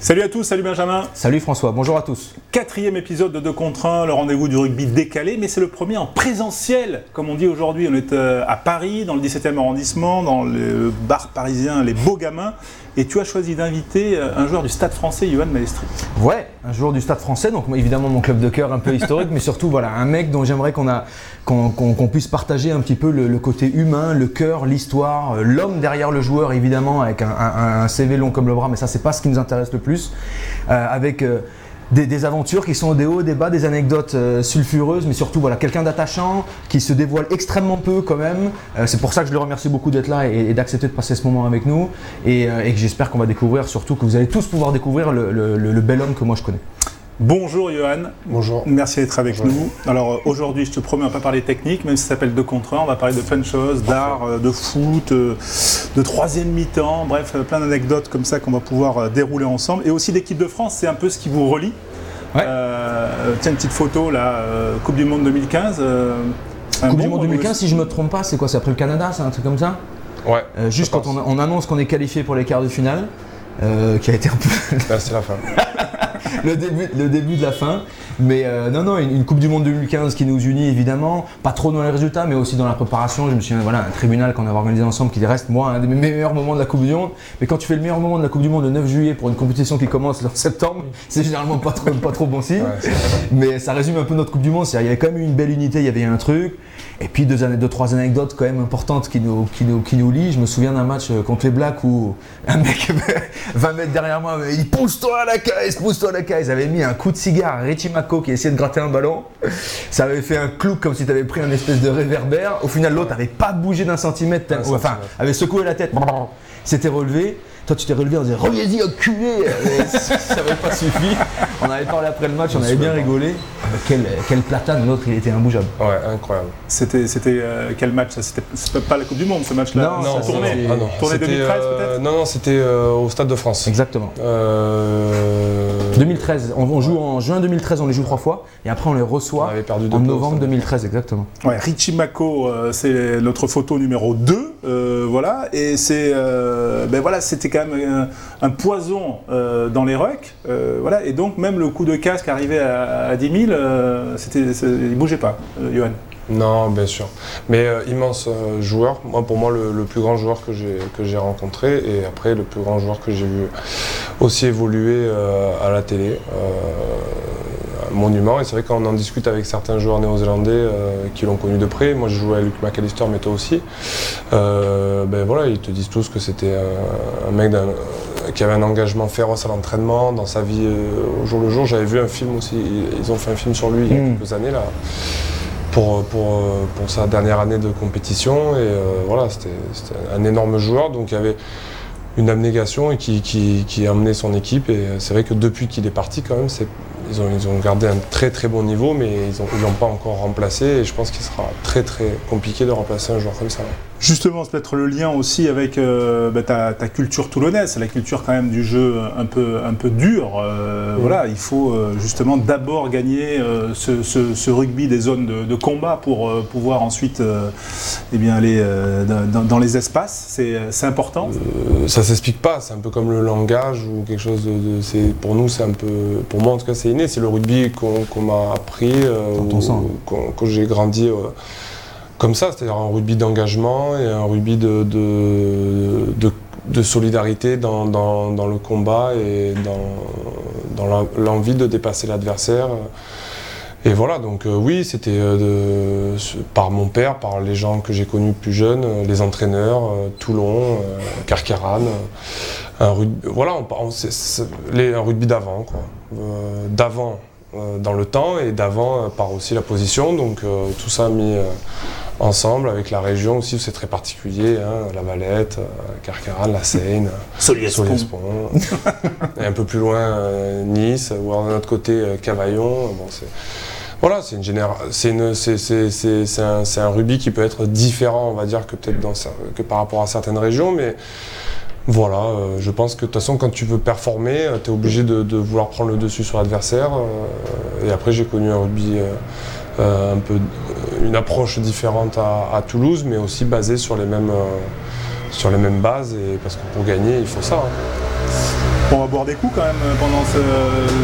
Salut à tous, salut Benjamin. Salut François, bonjour à tous. Quatrième épisode de 2 contre 1, le rendez-vous du rugby décalé, mais c'est le premier en présentiel, comme on dit aujourd'hui. On est euh, à Paris, dans le 17e arrondissement, dans le bar parisien Les Beaux Gamins, et tu as choisi d'inviter euh, un joueur du Stade français, Johan Maestri. Ouais, un joueur du Stade français, donc évidemment mon club de cœur un peu historique, mais surtout voilà, un mec dont j'aimerais qu'on puisse partager un petit peu le, côté humain, le cœur, l'histoire, euh, l'homme derrière le joueur évidemment, avec un, CV long comme le bras, mais ça c'est pas ce qui nous intéresse le plus. avec des, aventures qui sont des hauts, des bas, des anecdotes euh, sulfureuses, mais surtout voilà, quelqu'un d'attachant qui se dévoile extrêmement peu quand même. Euh, c'est pour ça que je le remercie beaucoup d'être là et, d'accepter de passer ce moment avec nous. Euh, et, que j'espère qu'on va découvrir, surtout que vous allez tous pouvoir découvrir le bel homme que moi je connais. Bonjour Johan. Bonjour. Merci d'être avec nous. Alors euh, aujourd'hui, je te promets, on va pas parler technique, même si ça s'appelle 2 contre 1, on va parler de plein de choses, d'art, euh, de foot, euh, de troisième mi-temps, bref, plein d'anecdotes comme ça qu'on va pouvoir dérouler ensemble. Et aussi d'équipe de France, c'est un peu ce qui vous relie. Ouais. tiens, une petite photo là, Coupe du Monde 2015. Coupe du Monde 2015, si je me trompe pas, c'est quoi C'est après le Canada, c'est un truc comme ça? Ouais. juste quand on, annonce qu'on est qualifié pour les quarts de finale, qui a été un peu. c'est la fin. le, début, le début de la fin. Mais euh, non, non, une, Coupe du Monde 2015 qui nous unit évidemment, pas trop dans les résultats, mais aussi dans la préparation. Je me souviens, voilà, un tribunal qu'on avait organisé ensemble qui reste, moi, un des meilleurs moments de la Coupe du Monde. Mais quand tu fais le meilleur moment de la Coupe du Monde le 9 juillet pour une compétition qui commence en septembre, c'est généralement pas trop, pas trop bon signe. mais ça résume un peu notre Coupe du Monde. Il y avait quand même une belle unité, il y avait un truc. Et puis deux, deux, trois anecdotes quand même importantes qui nous, qui nous, qui nous lient. Je me souviens d'un match euh, contre les Blacks où un mec 20 mètres derrière moi, il pousse-toi à la caisse, pousse-toi à la Ils avaient mis un coup de cigare à Richie Mako qui essayait de gratter un ballon. Ça avait fait un clou comme si tu avais pris un espèce de réverbère. Au final, l'autre n'avait pas bougé d'un centimètre, enfin, avait secoué la tête. C'était relevé. Toi, tu t'es relevé en disant Reviens-y, enculé Ça n'avait pas suffi. On avait parlé après le match, on avait bien rigolé. Quel, quel platane, l'autre, il était imbougeable. Ouais, incroyable. C'était euh, quel match C'était pas la Coupe du Monde, ce match-là Non, non, ça tournait. Ah, non. 2013 euh, peut-être Non, non, c'était euh, au Stade de France. Exactement. 2013. On, joue en juin 2013, on les joue trois fois. Et après, on les reçoit en novembre 2013, exactement. Ouais, Richie Mako, c'est notre photo numéro 2. voilà. Et c'est. ben voilà, c'était quand même un, poison dans les rucks. voilà. Et donc, même le coup de casque arrivé à, à 10 000, c'était, il bougeait pas, Johan. Non, bien sûr. Mais euh, immense euh, joueur. Moi, pour moi, le, plus grand joueur que j'ai, que j'ai rencontré. Et après, le plus grand joueur que j'ai vu aussi évoluer euh, à la télé. monument. Et c'est vrai qu'on en discute avec certains joueurs néo-zélandais qui l'ont connu de près. Moi, je jouais avec Luke McAllister, mais toi aussi. ben voilà, ils te disent tous que c'était un, mec qui avait un engagement féroce à l'entraînement dans sa vie au jour le jour. J'avais vu un film aussi. Ils ont fait un film sur lui il y a hmm. quelques années là pour, pour, pour, sa dernière année de compétition. Et euh, voilà, c'était un énorme joueur. Donc il y avait une abnégation et qui, qui, qui a emmené son équipe. Et c'est vrai que depuis qu'il est parti, quand même, ils ont, ils ont gardé un très très bon niveau, mais ils ne l'ont pas encore remplacé. Et je pense qu'il sera très très compliqué de remplacer un joueur comme ça. Justement, c'est peut-être le lien aussi avec euh, bah, ta, culture toulonnaise, la culture quand même du jeu un peu, un peu dur. Euh, voilà, il faut euh, justement d'abord gagner ce, rugby des zones de, combat pour pouvoir ensuite eh bien, aller dans, les espaces. C'est important. ça s'explique pas. C'est un peu comme le langage ou quelque chose de. pour nous, c'est un peu. Pour moi, en tout cas, c'est inné. C'est le rugby qu'on m'a appris, que j'ai grandi comme ça, c'est-à-dire un rugby d'engagement et un rugby de, de, solidarité dans, le combat et dans, l'envie de dépasser l'adversaire. Et voilà, donc euh, oui, c'était euh, par mon père, par les gens que j'ai connus plus jeunes, euh, les entraîneurs, Toulon, Carcaran. Un rugby, voilà, un rugby d'avant, quoi. d'avant dans le temps et d'avant par aussi la position. Donc tout ça mis ensemble avec la région aussi où c'est très particulier, hein, la Valette, euh, la Seine, Soliespont, et un peu plus loin euh, Nice, ou de notre côté euh, Cavaillon. Bon, voilà, c'est une généra... c'est un, un, rugby qui peut être différent, on va dire, que peut-être dans que par rapport à certaines régions, mais voilà, je pense que de toute façon, quand tu veux performer, tu es obligé de, vouloir prendre le dessus sur l'adversaire. et après, j'ai connu un rugby un peu une approche différente à, Toulouse, mais aussi basée sur les mêmes, euh, sur les mêmes bases, et parce que pour gagner, il faut ça. Hein. on va boire des coups quand même euh, pendant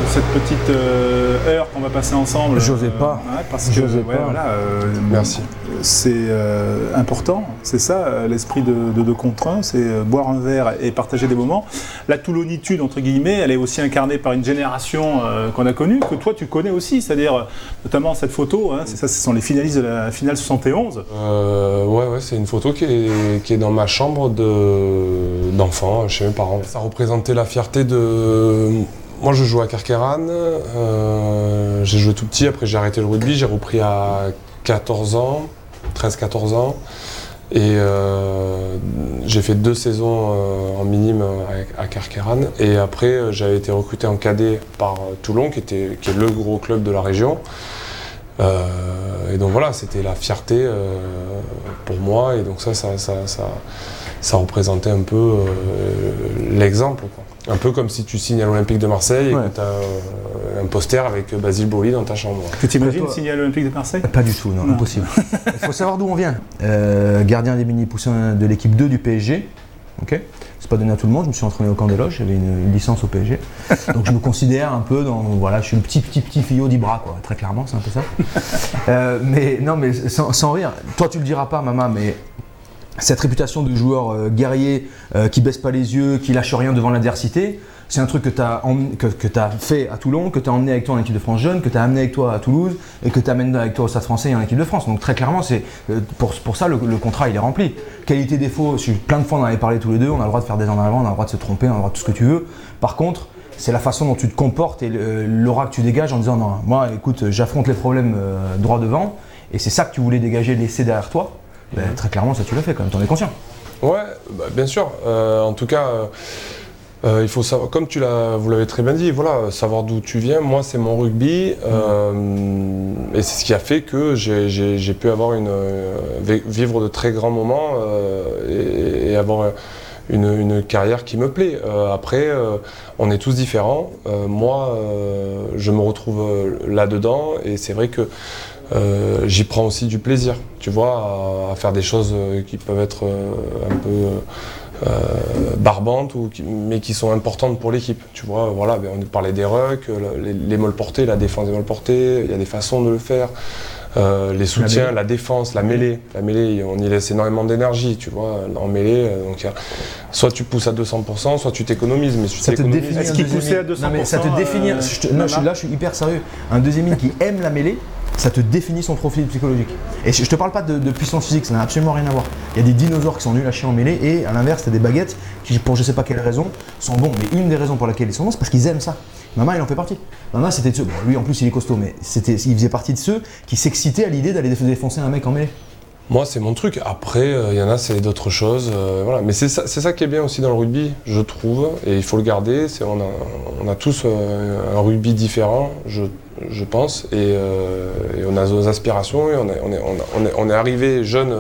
cette petite euh, heure qu'on va passer ensemble. J'osais pas. Euh, parce que voilà, merci. C'est important, c'est ça l'esprit de, de, contre un, c'est boire un verre et partager des moments. La Toulonitude entre guillemets, elle est aussi incarnée par une génération qu'on a connue, que toi tu connais aussi, c'est-à-dire notamment cette photo. Hein, ça, ce sont les finalistes de la finale 71. ouais, ouais, c'est une photo qui est, dans ma chambre d'enfant chez mes parents. Ça représentait la fierté de. Moi, je joue à Carqueran. Euh, j'ai joué tout petit, après j'ai arrêté le rugby. J'ai repris à 14 ans, 13-14 ans. Et euh, j'ai fait deux saisons euh, en minime à, Carqueran. Et après, j'avais été recruté en cadet par Toulon, qui, était, qui est le gros club de la région. et donc voilà, c'était la fierté pour moi. Et donc ça, ça, ça, ça, représentait un peu l'exemple. Un peu comme si tu signes à l'Olympique de Marseille et que tu as euh, un poster avec Basile Boli dans ta chambre. Tu t'imagines signer à l'Olympique de Marseille? Pas du tout, non, impossible. Il faut savoir d'où on vient. Euh, gardien des mini-poussins de l'équipe 2 du PSG. Ok? C'est pas donné à tout le monde, je me suis entraîné au camp des loges, j'avais une, licence au PSG. Donc je me considère un peu dans. Voilà, je suis le petit petit petit fillot d'Ibra, quoi, très clairement, c'est un peu ça. Euh, mais non, mais sans, sans, rire, toi tu le diras pas, maman, mais cette réputation de joueur euh, guerrier euh, qui baisse pas les yeux, qui lâche rien devant l'adversité, c'est un truc que tu as, que, as fait à Toulon, que tu as emmené avec toi en équipe de France jeune, que tu as amené avec toi à Toulouse et que tu amènes avec toi au Stade français et en équipe de France. Donc très clairement, c'est euh, pour, pour, ça le, contrat il est rempli. Qualité défaut, plein de fois on en avait parlé tous les deux, on a le droit de faire des en avant, on a le droit de se tromper, on a le droit de tout ce que tu veux. Par contre, c'est la façon dont tu te comportes et l'aura que tu dégages en disant non, moi écoute, j'affronte les problèmes droit devant et c'est ça que tu voulais dégager, laisser derrière toi. Ben, très clairement, ça tu l'as fait quand même, t'en es conscient. Ouais, bah, bien sûr. Euh, en tout cas, euh, euh, il faut savoir, comme tu l'as, vous l'avez très bien dit, voilà, savoir d'où tu viens. Moi, c'est mon rugby, et c'est ce qui a fait que j'ai pu avoir une, vivre de très grands moments et, avoir une, carrière qui me plaît. après, on est tous différents. moi, je me retrouve là-dedans, et c'est vrai que euh, j'y prends aussi du plaisir, tu vois, à, faire des choses euh, qui peuvent être euh, un peu barbantes, ou mais qui sont importantes pour l'équipe. Tu vois, voilà, ben, on parlait des rucks, les, les molles portés, la défense des molles portés, il y a des façons de le faire. les soutiens, la, défense, la mêlée. La mêlée, on y laisse énormément d'énergie, tu vois, en mêlée. donc, soit tu pousses à 200%, soit tu t'économises. Mais ça te définit Est-ce qu'il poussait à 200% non, mais ça te définit. là, je suis hyper sérieux. Un deuxième qui aime la mêlée, ça te définit son profil psychologique. Et je te parle pas de, puissance physique, ça n'a absolument rien à voir. Il y a des dinosaures qui sont nuls à chier en mêlée et à l'inverse, tu as des baguettes qui, pour je sais pas quelle raison, sont bons. Mais une des raisons pour laquelle ils sont bons, c'est parce qu'ils aiment ça. Mama, il en fait partie. Mama, c'était de ceux, lui en plus il est costaud, mais il faisait partie de ceux qui s'excitaient à l'idée d'aller défoncer un mec en mêlée. Moi, c'est mon truc. Après, il euh, y en a, c'est d'autres choses. Euh, voilà. Mais c'est ça, ça, qui est bien aussi dans le rugby, je trouve, et il faut le garder. On a, on a tous euh, un rugby différent, je, je pense, et, on a nos aspirations. Et on, est, on, est, on, est, on est arrivé jeune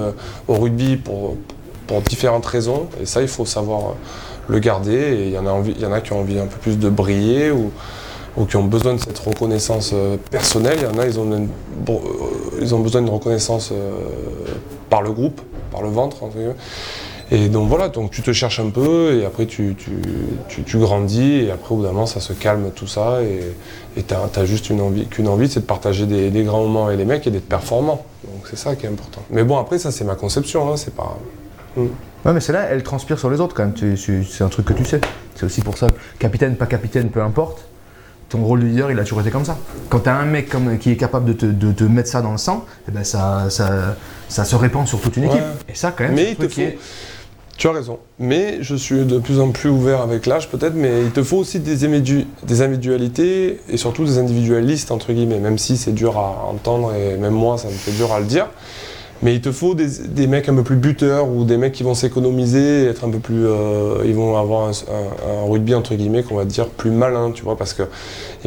au rugby pour, pour différentes raisons, et ça, il faut savoir le garder. Et il y en a il y en a qui ont envie un peu plus de briller ou ou qui ont besoin de cette reconnaissance euh, personnelle. Il y en a, ils ont, euh, besoin d'une reconnaissance euh, par le groupe, par le ventre. Et donc voilà, donc tu te cherches un peu et après tu, grandis et après au bout d'un moment ça se calme tout ça et tu as, juste une envie, qu'une envie, c'est de partager des, grands moments avec les mecs et d'être performant. Donc c'est ça qui est important. Mais bon après ça c'est ma conception, hein, c'est pas... Hmm. Mais c'est là, elle transpire sur les autres quand même, c'est un truc que tu sais. C'est aussi pour ça, capitaine, pas capitaine, peu importe, ton rôle de leader, il a toujours été comme ça. Quand tu as un mec comme, qui est capable de te, mettre ça dans le sang, eh ben ça, ça, se répand sur toute une équipe. Et ça, quand même, mais il te faut... Tu as raison. Mais je suis de plus en plus ouvert avec l'âge, peut-être, mais il te faut aussi des, des individualités et surtout des individualistes, entre guillemets, même si c'est dur à entendre et même moi, ça me fait dur à le dire. Mais il te faut des, mecs un peu plus buteurs ou des mecs qui vont s'économiser, être un peu plus. Euh, ils vont avoir un, rugby entre guillemets qu'on va dire plus malin, tu vois, parce qu'ils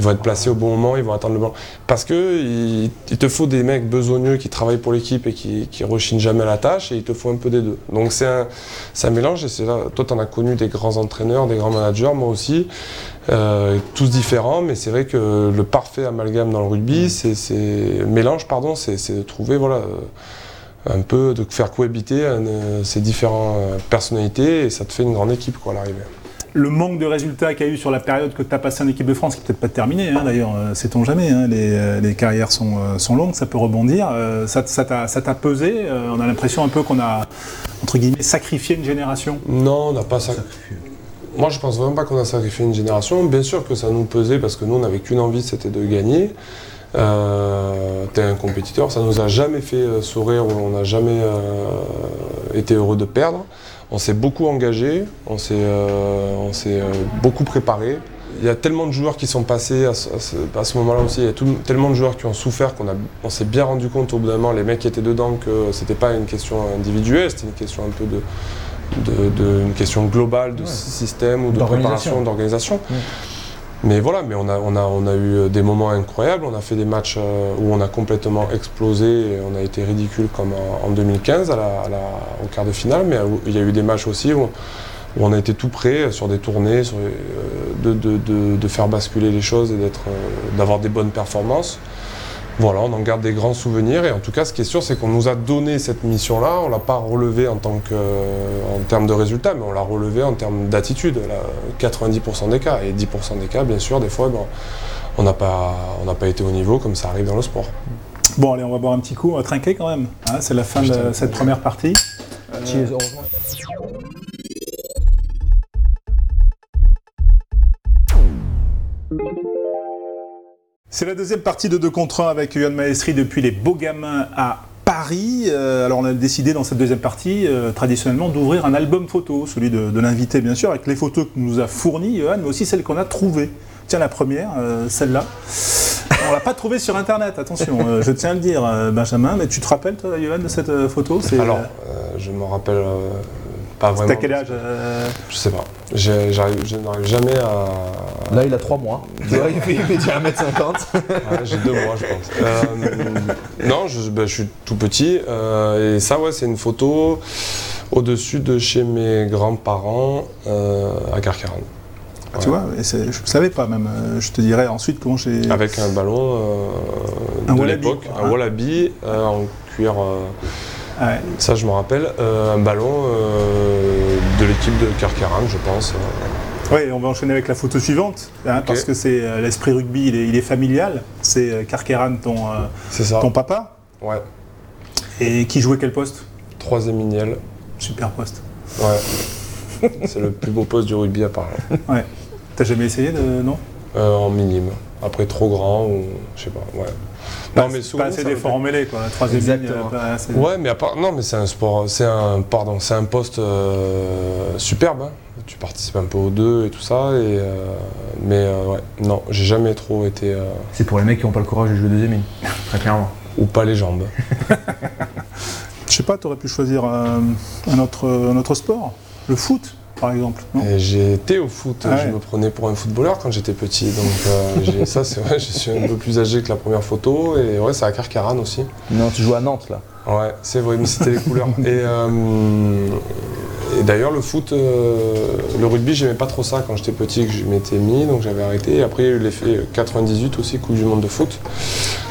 vont être placés au bon moment, ils vont attendre le bon. Parce que il, te faut des mecs besogneux qui travaillent pour l'équipe et qui, qui rechignent jamais à la tâche, et il te faut un peu des deux. Donc c'est un, un, mélange, et c'est là. Toi, tu en as connu des grands entraîneurs, des grands managers, moi aussi. Euh, tous différents, mais c'est vrai que le parfait amalgame dans le rugby, c'est mélange, pardon, c'est de trouver voilà un peu de faire cohabiter euh, ces différentes euh, personnalités et ça te fait une grande équipe quoi à l'arrivée. le manque de résultats qu'il y a eu sur la période que tu as passé en équipe de France, qui peut-être pas terminé hein, d'ailleurs, euh, sait-on jamais, hein, les, les, carrières sont, sont, longues, ça peut rebondir. ça t'a pesé On a l'impression un peu qu'on a, entre guillemets, sacrifié une génération? Non, on n'a pas sacrifié. Moi, je pense vraiment pas qu'on a sacrifié une génération. Bien sûr que ça nous pesait parce que nous, on n'avait qu'une envie, c'était de gagner. Euh, T'es un compétiteur, ça nous a jamais fait euh, sourire ou on n'a jamais euh, été heureux de perdre. On s'est beaucoup engagé, on s'est euh, beaucoup préparé. Il y a tellement de joueurs qui sont passés à ce, moment-là aussi, il y a tellement de joueurs qui ont souffert qu'on on s'est bien rendu compte au bout d'un moment, les mecs qui étaient dedans, que c'était pas une question individuelle, c'était une question un peu de, de, une question globale de système ou de préparation, d'organisation. Mais voilà, mais on a, eu des moments incroyables. On a fait des matchs euh, où on a complètement explosé on a été ridicule comme en, 2015 à au quart de finale. Mais il y a eu des matchs aussi où, on a été tout prêt sur des tournées, euh, de, de, faire basculer les choses et euh, d'avoir des bonnes performances. Voilà, on en garde des grands souvenirs et en tout cas, ce qui est sûr, c'est qu'on nous a donné cette mission-là. On l'a pas relevée en tant que, en termes de résultats, mais on l'a relevée en termes d'attitude. 90% des cas et 10% des cas, bien sûr, des fois, ben, on n'a pas, on pas été au niveau comme ça arrive dans le sport. Bon, allez, on va boire un petit coup, on va trinquer quand même. Hein, c'est la fin de cette première partie. Euh... C'est la deuxième partie de 2 contre 1 avec Yohan Maestri depuis les Beaux Gamins à Paris. Euh, alors on a décidé dans cette deuxième partie, euh, traditionnellement, d'ouvrir un album photo, celui de, l'invité bien sûr, avec les photos que nous a fournies Yohan, mais aussi celles qu'on a trouvées. Tiens, la première, euh, celle-là. On l'a pas trouvée sur Internet, attention, je tiens à le dire, Benjamin, mais tu te rappelles, toi, Yohan, de cette photo? Alors, je me rappelle pas vraiment. T'as quel âge Je sais pas. Je n'arrive jamais à. Là, il a 3 mois. Tu vois, il fait 1m50. J'ai 2 mois, je pense. Euh, non, bah, je, suis tout petit. Euh, et ça, ouais, c'est une photo au-dessus de chez mes grands-parents euh, à Carcaran. Ah, tu vois, je ne savais pas même. Je te dirais ensuite comment j'ai. Avec un ballon de l'époque, un wallaby en cuir. Ça, je me rappelle. un ballon de l'équipe de Carcaran, je pense. Oui, on va enchaîner avec la photo suivante, hein, parce que c'est euh, l'esprit rugby, il est, familial. C'est euh, Carqueran, ton, euh, ton papa. Ouais. Et qui jouait quel poste? Troisième miniel. Super poste. Ouais. c'est le plus beau poste du rugby à part. Ouais. T'as jamais essayé de. Non? En minime. Après trop grand ou. Je sais pas, ouais. Non, mais souvent, pas assez d'efforts en mêlée, quoi. Troisième ligne, Ouais, mais à part, non, mais c'est un sport, c'est un, pardon, c'est un poste superbe. Hein tu participes un peu aux deux et tout ça. Et, euh, mais euh, ouais, non, j'ai jamais trop été. Euh, c'est pour les mecs qui n'ont pas le courage de jouer deuxième ligne, très clairement. Ou pas les jambes. Je sais pas, tu aurais pu choisir un, autre, un autre sport, le foot par exemple. J'ai été au foot, ah je me prenais pour un footballeur quand j'étais petit. Donc ça c'est vrai, je suis un peu plus âgé que la première photo. Et ouais, c'est à Carcaran aussi. Non, tu joues à Nantes là. Ouais, c'est vrai, mais c'était les couleurs. Et, et d'ailleurs, le foot, euh, le rugby, j'aimais pas trop ça quand j'étais petit, que je m'étais mis, donc j'avais arrêté. Et après, il y a eu l'effet 98 aussi, Coupe du Monde de foot.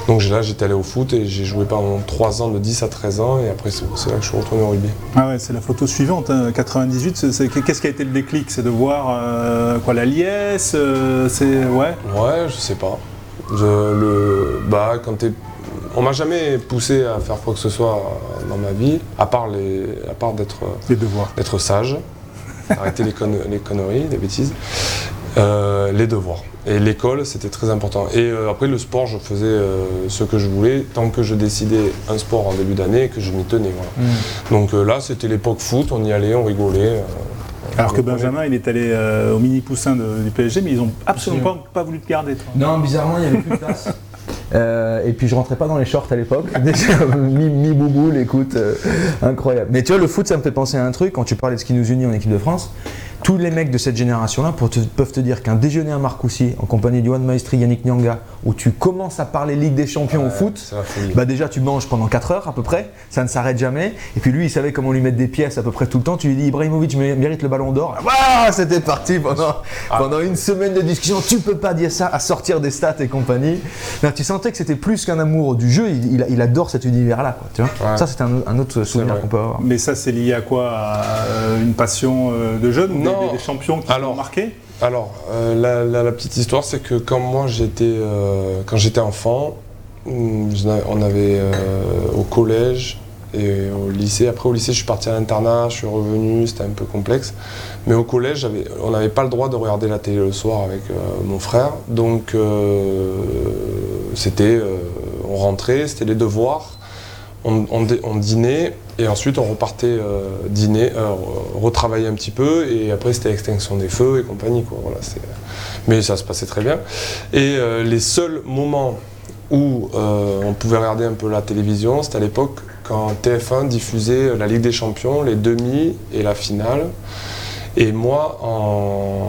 Donc là, j'étais allé au foot et j'ai joué pendant 3 ans, de 10 à 13 ans, et après, c'est là que je suis retourné au rugby. Ah ouais, c'est la photo suivante, 98. Hein. Qu'est-ce qui a été le déclic? C'est de voir euh, quoi, la liesse euh, C'est ouais. Ouais, je sais pas. le, bah, quand on m'a jamais poussé à faire quoi que ce soit dans ma vie, à part, les, à part d'être, d'être sage, arrêter les, les, conneries, les bêtises, euh, les devoirs. Et l'école, c'était très important. Et euh, après, le sport, je faisais euh, ce que je voulais, tant que je décidais un sport en début d'année et que je m'y tenais. Mm. Donc là, c'était l'époque foot, on y allait, on rigolait. Alors que Benjamin, il est allé au mini poussin du PSG, mais ils n'ont absolument pas, voulu te garder. Non, bizarrement, il n'y avait plus de place. Euh, et puis je rentrais pas dans les shorts à l'époque. mi, mi bouboule, écoute, euh, incroyable. Mais tu vois, le foot, ça me fait penser à un truc. Quand tu parlais de ce qui nous unit en équipe de France, tous les mecs de cette génération-là peuvent te dire qu'un déjeuner à Marcoussis en compagnie de Johan Maestri, Yannick Nyanga, où tu commences à parler Ligue des Champions au foot, bah déjà tu manges pendant 4 heures à peu près, ça ne s'arrête jamais. Et puis lui, il savait comment lui mettre des pièces à peu près tout le temps. Tu lui dis Ibrahimovic mérite le ballon d'or. C'était parti pendant, ah. pendant une semaine de discussion. Tu peux pas dire ça à sortir des stats et compagnie. tu sentais que c'était plus qu'un amour du jeu. Il, adore cet univers-là. Ça, c'est un, autre souvenir qu'on peut avoir. Mais ça, c'est lié à quoi? À une passion euh, de jeune des, champions qui ont marqué Alors, la, petite histoire, c'est que quand moi j'étais, quand j'étais enfant, hum, on avait au collège, et au lycée, après au lycée, je suis parti à l'internat, je suis revenu, c'était un peu complexe. Mais au collège, on n'avait pas le droit de regarder la télé le soir avec euh, mon frère. Donc euh, c'était, euh, on rentrait, c'était les devoirs, on, dînait et ensuite on repartait dîner, retravailler un petit peu et après c'était extinction des feux et compagnie. Mais ça se passait très bien. Et les seuls moments où on pouvait regarder un peu la télévision, c'était à l'époque quand TF1 diffusait la Ligue des Champions, les demi et la finale. Et moi,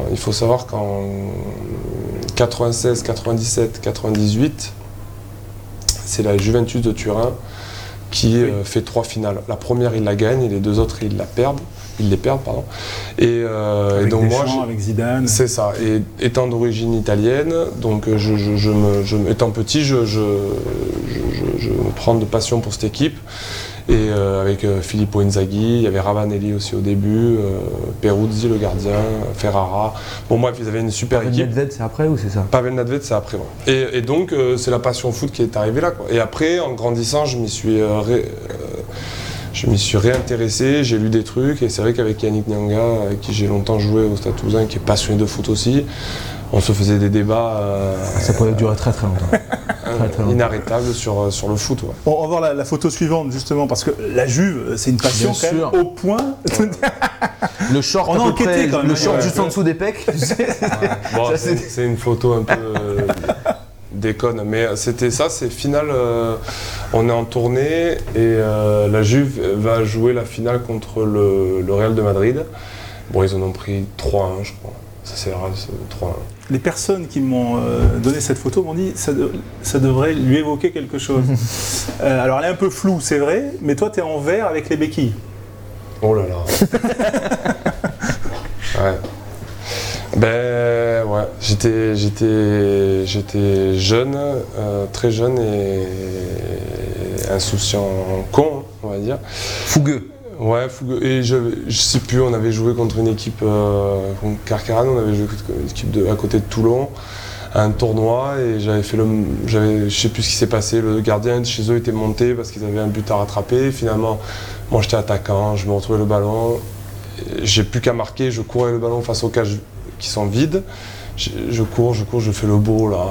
il faut savoir qu'en 96, 97, 98, c'est la Juventus de Turin qui euh, fait trois finales. La première, il la gagne et les deux autres, ils la perdent. Ils les perdent, pardon. Et, euh, donc moi, avec Zidane. C'est ça. Et étant d'origine italienne, donc euh, je, me, étant petit, je, je, me prends de passion pour cette équipe. Et euh, avec Filippo Inzaghi, il y avait Ravanelli aussi au début, Peruzzi le gardien, Ferrara. Bon bref, ils avaient une super Pavel équipe. Nedved, c'est après ou c'est ça Pavel Nedved, c'est après. Et, donc c'est la passion foot qui est arrivée là. Quoi. Et après, en grandissant, je m'y suis je m'y suis réintéressé, j'ai lu des trucs, et c'est vrai qu'avec Yannick Nyanga, avec qui j'ai longtemps joué au Stade Toulousain, qui est passionné de foot aussi, on se faisait des débats. Euh, ça pouvait durer très très longtemps. Inarrêtable sur, euh, sur le foot. Bon, on va voir la, photo suivante justement, parce que la Juve, c'est une passion quand même, au point. le short, on a enquêté quand même. Le short juste en dessous des pecs. c'est une photo un peu. Euh, déconne. Mais c'était ça, c'est finale. Euh, on est en tournée et euh, la Juve va jouer la finale contre le, Real de Madrid. Bon, ils en ont pris 3-1, je crois. Ça c'est 3-1. Les personnes qui m'ont euh, donné cette photo m'ont dit ça, ça devrait lui évoquer quelque chose. alors elle est un peu floue, c'est vrai, mais toi tu es en vert avec les béquilles. Oh là là. ouais. Ben ouais, j'étais j'étais j'étais jeune, euh, très jeune et insouciant, con, on va dire. Fougueux. Ouais. Et je, je sais plus, on avait joué contre une équipe euh, contre Carcaran, on avait joué contre une équipe de, à côté de Toulon, à un tournoi et j'avais fait le, j'avais, je sais plus ce qui s'est passé. Le gardien de chez eux était monté parce qu'ils avaient un but à rattraper. Finalement, moi j'étais attaquant, je me retrouvais le ballon, j'ai plus qu'à marquer, je courais le ballon face au cage qui sont vides. Je, cours, je cours, je fais le beau là.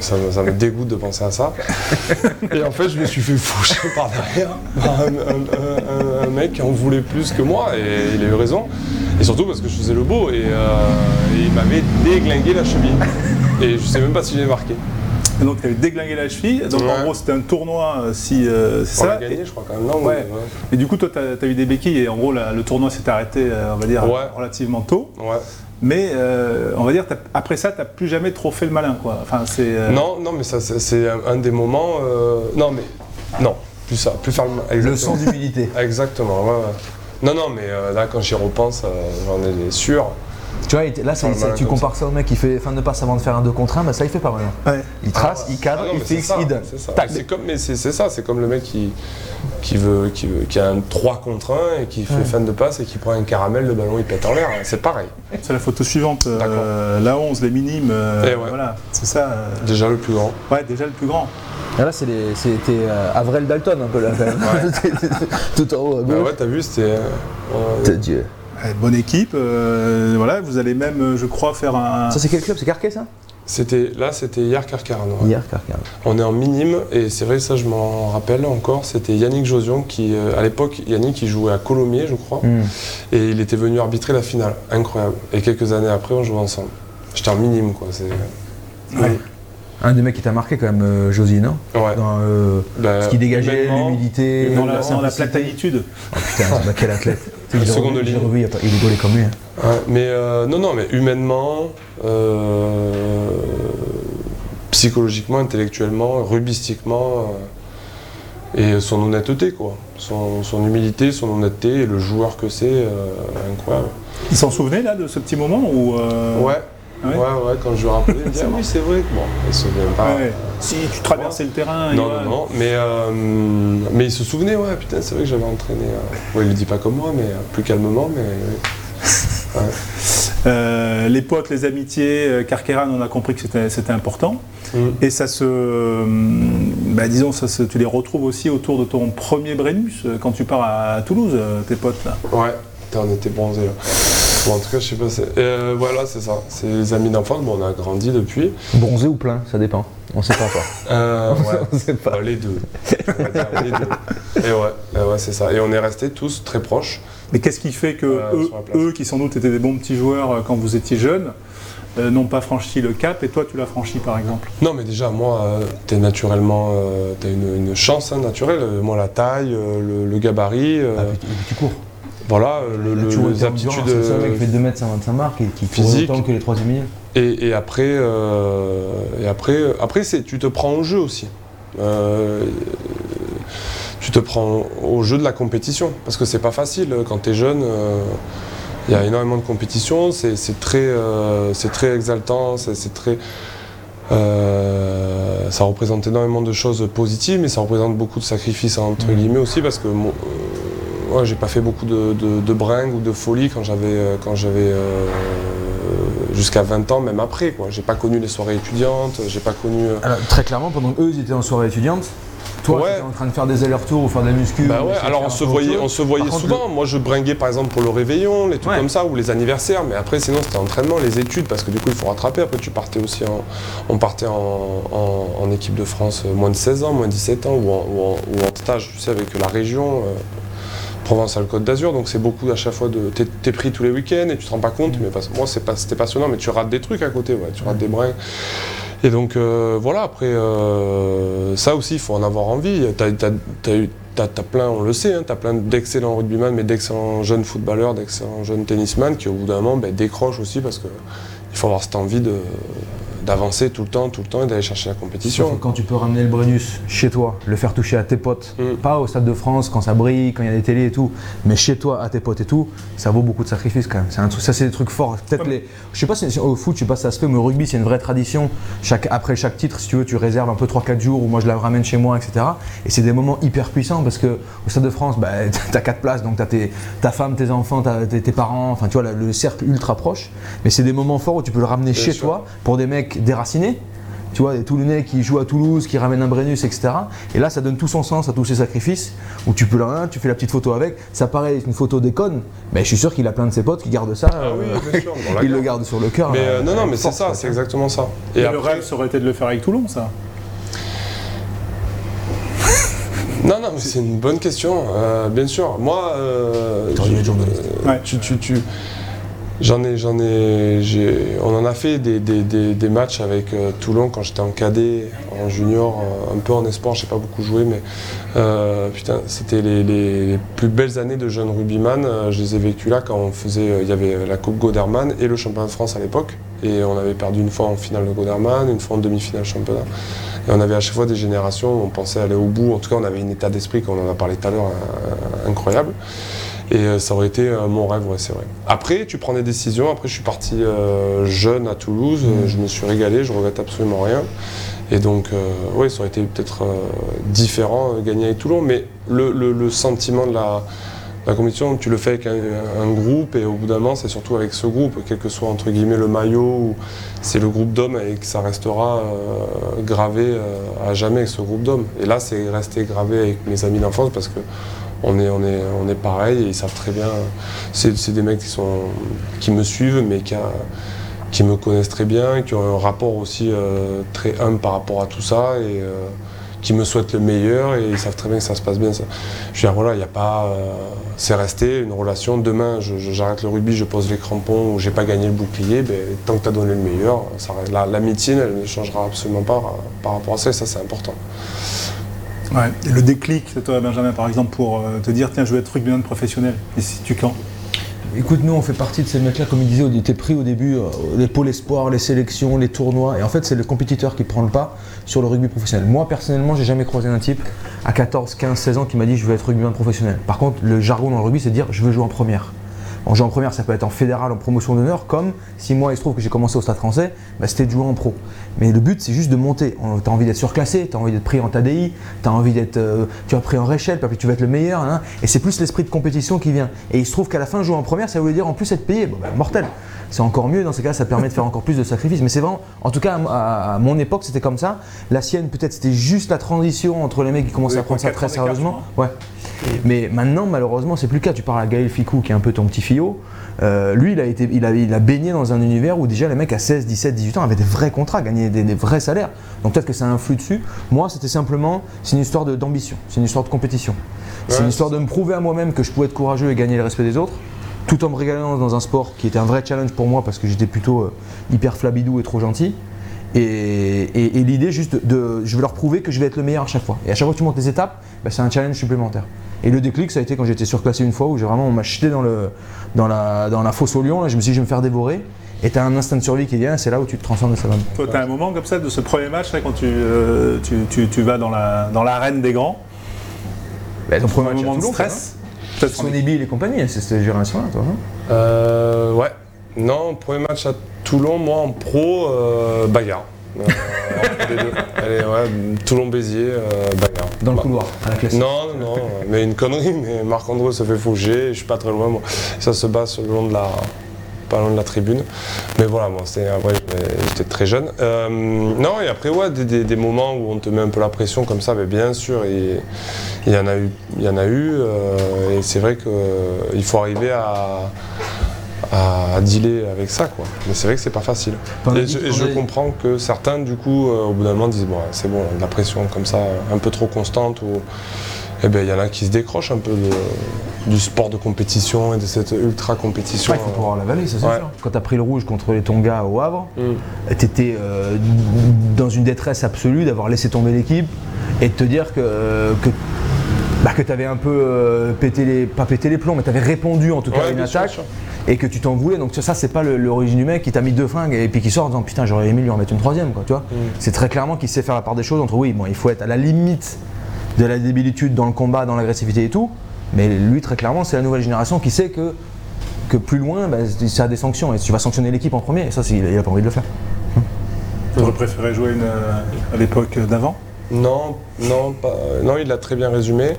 Ça, me dégoûte de penser à ça. Et en fait, je me suis fait foucher par derrière par un, mec qui en voulait plus que moi. Et il a eu raison. Et surtout parce que je faisais le beau. Et, euh, il m'avait déglingué la cheville. Et je sais même pas si j'ai marqué. donc tu avais déglingué la cheville, donc en gros c'était un tournoi euh, si euh, c'est ça. gagné je crois quand même, non ouais. Et du coup toi tu as, eu des béquilles et en gros le tournoi s'est arrêté on va dire relativement tôt. Ouais. Mais euh, on va dire, après ça, tu n'as plus jamais trop fait le malin. Quoi. Enfin, c'est, euh, Non, non, mais ça, c'est un, des moments. Non, mais. Non, plus ça, plus malin. Leçon d'humilité. Exactement, ouais, ouais. Non, non, mais là, quand j'y repense, j'en ai sûr. Tu vois, là, tu compares ça au mec qui fait fin de passe avant de faire un 2 contre 1, bah ça il fait pas mal. Il trace, ah, il cadre, ah il fixe, il donne. C'est comme, mais c'est ça, c'est comme le mec qui, qui, veut, qui, veut, qui a un 3 contre 1 et qui fait fin de passe et qui prend un caramel, le ballon il pète en l'air. C'est pareil. C'est la photo suivante. Euh, la 11, les minimes. Euh, voilà, c'est ça. Euh. Déjà le plus grand. Ouais, déjà le plus grand. Et là, c'était Avril Dalton un peu là, quand même. Tout en haut à bah gauche. ouais, t'as vu, c'était. Dieu bonne équipe. Euh, voilà, vous allez même, euh, je crois, faire un. Ça, c'est quel club? C'est Carquet, ça? C'était là, c'était hier Carcarano. Hier. On est en minime et c'est vrai ça je m'en rappelle encore. C'était Yannick Josion qui, euh, à l'époque, Yannick il jouait à Colomiers, je crois, hmm. et il était venu arbitrer la finale. Incroyable. Et quelques années après, on jouait ensemble. J'étais en minime quoi. C'est. Un des mecs qui t'a marqué quand même, euh, Josie, non? Ouais. Dans bah, ce qui dégageait, l'humilité, dans la, la platanitude. Oh putain, quel athlète. seconde ligne. il, est gaulé comme lui. Hein. mais euh, non, non, mais humainement, euh, psychologiquement, intellectuellement, rubistiquement, et son honnêteté, quoi. Son, humilité, son honnêteté, et le joueur que c'est, incroyable. Il s'en souvenait là de ce petit moment ou Ouais. Ouais, ouais, quand je lui rappelais, il me disait ah oui, c'est vrai. Bon, il se souvient pas. Si tu traversais le terrain. Non, non, non, mais, euh, mais il se souvenait, ouais, putain, c'est vrai que j'avais entraîné. Euh... Ouais, il le dit pas comme moi, mais euh, plus calmement, mais. Euh, les potes, les amitiés, euh, Carqueran, on a compris que c'était important. Mm. Et ça se. Bah, disons, ça tu les retrouves aussi autour de ton premier Brennus quand tu pars à, Toulouse, tes potes là. Ouais, on était bronzés là. Bon, en tout cas, je sais pas. Euh, voilà, c'est ça. C'est les amis d'enfance. Bon, on a grandi depuis. Bronzé ou plein, ça dépend. On sait pas encore. Euh, ouais. sait pas. les deux. les deux. Et ouais, ouais c'est ça. Et on est restés tous très proches. Mais qu'est-ce qui fait que eux, qui sans doute étaient des bons petits joueurs euh, quand vous étiez jeunes, euh, n'ont pas franchi le cap et toi tu l'as franchi par exemple? Non mais déjà moi tu es naturellement tu as une, chance hein, naturelle moi la taille le, gabarit ah, tu cours voilà, le, le, les aptitudes. C'est le mec qui fait 2 mètres 55 marques et qui physique. autant que les troisième milliers. Et, et, après, euh, et après, après tu te prends au jeu aussi. Euh, tu te prends au jeu de la compétition parce que c'est pas facile quand tu es jeune. Euh, il y a énormément de compétition, c'est très, c'est très exaltant, c'est très. ça représente énormément de choses positives, mais ça représente beaucoup de sacrifices entre mmh. guillemets aussi parce que Ouais, j'ai pas fait beaucoup de, de, bringues ou de folie quand j'avais euh, quand j'avais euh, jusqu'à 20 ans, même après. Quoi. J'ai pas connu les soirées étudiantes, j'ai pas connu. Euh, très clairement, pendant qu'eux ils étaient en soirée étudiante, toi, tu étais en train de faire des allers-retours ou faire de la muscu Bah ouais, alors on se, voyait, on se voyait souvent. Moi, je bringuais par exemple pour le réveillon, les trucs comme ça, ou les anniversaires, mais après, sinon, c'était entraînement, les études, parce que du coup, il faut rattraper. Après, tu partais aussi en. On partait en, équipe de France moins de 16 ans, moins de 17 ans, ou en, stage, tu sais, avec la région. Provence-Alpes-Côte d'Azur, donc c'est beaucoup à chaque fois de. T'es pris tous les week-ends et tu te rends pas compte, mais moi c'était passionnant, mais tu rates des trucs à côté, ouais, tu rates des brins. Et donc euh, voilà, après, euh, ça aussi, il faut en avoir envie. T'as plein, on le sait, hein, tu as plein d'excellents rugbyman, mais d'excellents jeunes footballeurs, d'excellents jeunes tennisman qui au bout d'un moment ben, décrochent aussi parce qu'il faut avoir cette envie de, d'avancer tout le temps, tout le temps et d'aller chercher la compétition. Quand tu peux ramener le Brennus chez toi, le faire toucher à tes potes, mm. pas au Stade de France quand ça brille, quand il y a des télés et tout, mais chez toi, à tes potes et tout, ça vaut beaucoup de sacrifices quand même. C'est un truc, ça c'est des trucs forts. Peut-être les, je sais pas si au foot, je sais pas si ça se fait, mais au rugby c'est une vraie tradition. Chaque, après chaque titre, si tu veux, tu réserves un peu 3-4 jours ou moi je la ramène chez moi, etc. Et c'est des moments hyper puissants parce que au Stade de France, bah, tu as 4 places, donc tu as ta femme, tes enfants, tes, tes, parents, enfin tu vois le cercle ultra proche. Mais c'est des moments forts où tu peux le ramener chez toi pour des mecs déracinés tu vois, des Toulonnais qui jouent à Toulouse, qui ramènent un Brennus, etc. Et là, ça donne tout son sens à tous ces sacrifices, où tu peux le tu fais la petite photo avec. Ça paraît une photo déconne, mais je suis sûr qu'il a plein de ses potes qui gardent ça. Ah oui, bien sûr. il le garde sur le cœur. Mais euh, non, non, mais c'est ça, c'est exactement ça. Et, le rêve, ça aurait été de le faire avec Toulon, ça Non, non, mais c'est une bonne question. Euh, bien sûr. Moi, euh, tu, tu, tu, On en a fait des, matchs avec euh, Toulon quand j'étais en cadet, en junior, euh, un peu en espoir, j'ai pas beaucoup joué, mais euh, putain, c'était les, plus belles années de jeune rugbyman. je les ai vécues là quand on faisait, il y avait la Coupe Goderman et le championnat de France à l'époque, et on avait perdu une fois en finale de Goderman, une fois en demi-finale championnat. Et on avait à chaque fois des générations, où on pensait aller au bout. En tout cas, on avait un état d'esprit, comme on en a parlé tout à l'heure, incroyable. Et euh, ça aurait été euh, mon rêve, ouais, c'est vrai. Après, tu prends des décisions. Après, je suis parti euh, jeune à Toulouse. Mm. Je me suis régalé. Je regrette absolument rien. Et donc, oui, ça aurait été peut-être différent gagner avec Toulon. Mais le, sentiment de la, compétition, tu le fais avec un, groupe et au bout d'un moment, c'est surtout avec ce groupe, quel que soit entre guillemets le maillot, c'est le groupe d'hommes et que ça restera gravé à jamais avec ce groupe d'hommes. Et là, c'est resté gravé avec mes amis d'enfance parce que on est, pareil et ils savent très bien. C'est des mecs qui, sont, qui me suivent, mais qui, me connaissent très bien, qui ont un rapport aussi euh, très humble par rapport à tout ça et euh, qui me souhaitent le meilleur et ils savent très bien que ça se passe bien. Je veux dire, voilà, il n'y a pas. Euh, c'est resté une relation. Demain, j'arrête le rugby, je pose les crampons ou j'ai pas gagné le bouclier, ben, tant que tu as donné le meilleur, l'amitié, la, ne changera absolument pas par rapport à ça et ça, c'est important. Le déclic, c'est toi, Benjamin, par exemple, pour euh, te dire tiens, je veux être rugbyman professionnel. Et si tu quand Écoute, nous, on fait partie de ces mecs-là, comme il disait, on était pris au début, euh, les pôles espoirs, les sélections, les tournois. Et en fait, c'est le compétiteur qui prend le pas sur le rugby professionnel. Moi, personnellement, j'ai jamais croisé un type à 14, 15, 16 ans qui m'a dit je veux être rugbyman professionnel. Par contre, le jargon dans le rugby, c'est de dire je veux jouer en première. En jeu en première, ça peut être en fédéral, en promotion d'honneur, comme si moi, il se trouve que j'ai commencé au Stade français, bah, c'était de jouer en pro. Mais le but, c'est juste de monter. Tu as envie d'être surclassé, tu as envie d'être pris en TADI, tu as envie d'être. Euh, tu as pris en réchelle, puis tu vas être le meilleur. Hein. et c'est plus l'esprit de compétition qui vient. Et il se trouve qu'à la fin, jouer en première, ça voulait dire en plus être payé. Bon, bah, mortel. C'est encore mieux, dans ces cas, ça permet de faire encore plus de sacrifices. Mais c'est vraiment, en tout cas, à, mon époque, c'était comme ça. La sienne, peut-être, c'était juste la transition entre les mecs qui commençaient à prendre ça très sérieusement. Ouais. Mais maintenant, malheureusement, c'est plus le cas. Tu parles à Gaël Ficou, qui est un peu ton petit Euh, lui, il a, été, il, a, il a baigné dans un univers où déjà les mecs à 16, 17, 18 ans avaient des vrais contrats, gagnaient des, vrais salaires. Donc peut-être que ça influe dessus. Moi, c'était simplement, c'est une histoire d'ambition, c'est une histoire de compétition. c'est une histoire de me prouver à moi-même que je pouvais être courageux et gagner le respect des autres, tout en me régalant dans un sport qui était un vrai challenge pour moi parce que j'étais plutôt euh, hyper flabidou et trop gentil. Et, l'idée juste de, je vais leur prouver que je vais être le meilleur à chaque fois. Et à chaque fois que tu montes les étapes, bah, c'est un challenge supplémentaire. Et le déclic, ça a été quand j'étais surclassé une fois où j'ai vraiment m'a jeté dans, le, dans, la, dans la fosse au lion. Là, je me suis dit, je vais me faire dévorer. Et tu as un instinct de survie qui vient, c'est là où tu te transformes de savane. Toi, tu as un moment comme ça de ce premier match, là, quand tu, euh, tu, tu, tu, vas dans l'arène la, dans des grands? Bah, Ton premier match moment de stress? Bill et compagnie, c'est cette génération-là, toi euh, Ouais. Non, premier match à Toulon, moi en pro, euh, bagarre. Euh, Allez, ouais, Toulon-Béziers, euh, bagarre. Dans le bah. couloir, à la classe Non, non, non, mais une connerie, mais Marc-André se fait fauger, je suis pas très loin, moi. Ça se bat le long de la, pas loin de la tribune. Mais voilà, moi, c'était après, j'étais très jeune. Euh, non, et après, ouais, des, moments où on te met un peu la pression comme ça, mais bien sûr, il y en a eu, il y en a eu, et c'est vrai qu'il faut arriver à à, dealer avec ça. Quoi. Mais c'est vrai que c'est pas facile. Et je, comprends que certains, du coup, euh, au bout d'un moment, disent bon, c'est bon, la pression comme ça, un peu trop constante. Ou... Eh bien, il y en a qui se décrochent un peu du sport de compétition et de cette ultra compétition. il faut pouvoir la vallée, c'est sûr. Quand tu as pris le rouge contre les Tonga au Havre, mm. tu étais euh, dans une détresse absolue d'avoir laissé tomber l'équipe et de te dire que, que bah, que tu avais un peu pété les, pas pété les plombs, mais tu avais répondu en tout cas à une attaque et que tu t'en voulais. Donc ça, c'est pas l'origine du mec qui t'a mis deux fringues et puis qui sort en disant putain, j'aurais aimé lui en mettre une troisième, quoi, tu vois. Mm. C'est très clairement qu'il sait faire la part des choses entre oui, bon, il faut être à la limite de la débilitude dans le combat, dans l'agressivité et tout, mais lui, très clairement, c'est la nouvelle génération qui sait que, que plus loin, bah, ça a des sanctions et tu vas sanctionner l'équipe en premier, et ça, il n'a pas envie de le faire. Tu aurais préféré jouer euh, à l'époque d'avant? Non, non, pas, non, il l'a très bien résumé.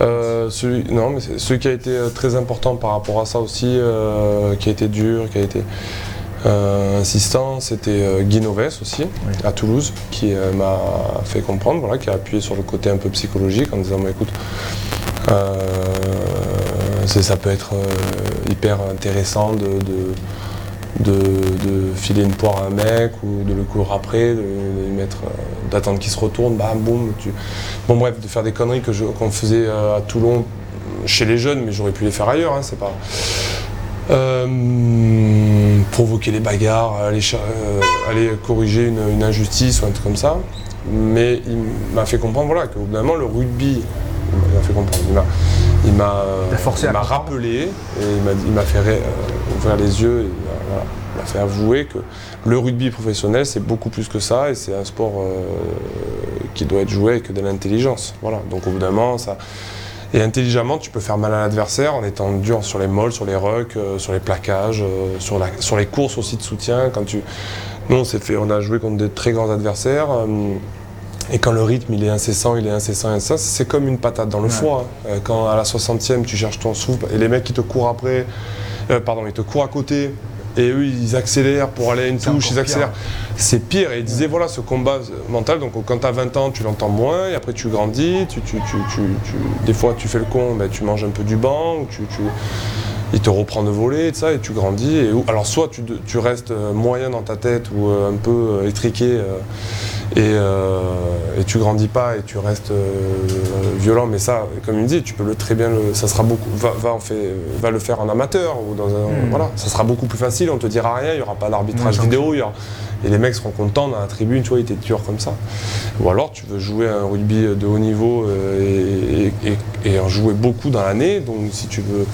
Euh, celui, non, mais celui qui a été euh, très important par rapport à ça aussi, euh, qui a été dur, qui a été insistant, c'était Guy Noves aussi, à Toulouse, qui m'a fait comprendre, voilà, qui a appuyé sur le côté un peu psychologique en disant, écoute, ça peut être hyper intéressant de de, filer une poire à un mec ou de le courir après, de, euh, d'attendre qu'il se retourne, bam, boum. Bon bref, de faire des conneries que qu'on faisait euh, à Toulon chez les jeunes, mais j'aurais pu les faire ailleurs, hein, c'est pas. Euh, provoquer les bagarres, aller, corriger une, injustice ou un truc comme ça. Mais il m'a fait comprendre voilà, qu'au bout d'un moment, le rugby, il m'a fait comprendre, m'a, rappelé et il m'a, fait ouvrir les yeux. Et, m'a fait avouer que le rugby professionnel, c'est beaucoup plus que ça et c'est un sport euh, qui doit être joué avec de l'intelligence. Voilà. Donc au bout d'un moment, ça. Et intelligemment, tu peux faire mal à l'adversaire en étant dur sur les molles, sur les rucks, euh, sur les plaquages, euh, sur, la, sur les courses aussi de soutien. Quand tu... Nous, on, fait, on a joué contre de très grands adversaires. Et quand le rythme il est incessant, il est incessant, incessant, c'est comme une patate dans le foie. Hein. Quand à la 60e tu cherches ton souffle et les mecs qui te courent après, pardon, ils te courent à côté, et eux ils accélèrent pour aller à une touche, ils accélèrent. C'est pire. Et ils disaient voilà ce combat mental, donc quand tu as 20 ans tu l'entends moins, et après tu grandis, tu, tu, des fois tu fais le con, ben, tu manges un peu du banc, ou tu, il te reprend de voler et ça, et tu grandis. Et, alors soit tu, restes euh, moyen dans ta tête ou euh, un peu euh, étriqué et, et, tu grandis pas et tu restes violent. Mais ça, comme il me dit, tu peux le très bien, ça sera beaucoup, va, va, fait, va, le faire en amateur ou dans un, hmm. voilà, ça sera beaucoup plus facile. On te dira rien, il y aura pas d'arbitrage vidéo, il y et les mecs seront contents dans la tribune, tu vois, ils étaient durs comme ça. Ou alors tu veux jouer un rugby de haut niveau et, et en jouer beaucoup dans l'année, donc si tu veux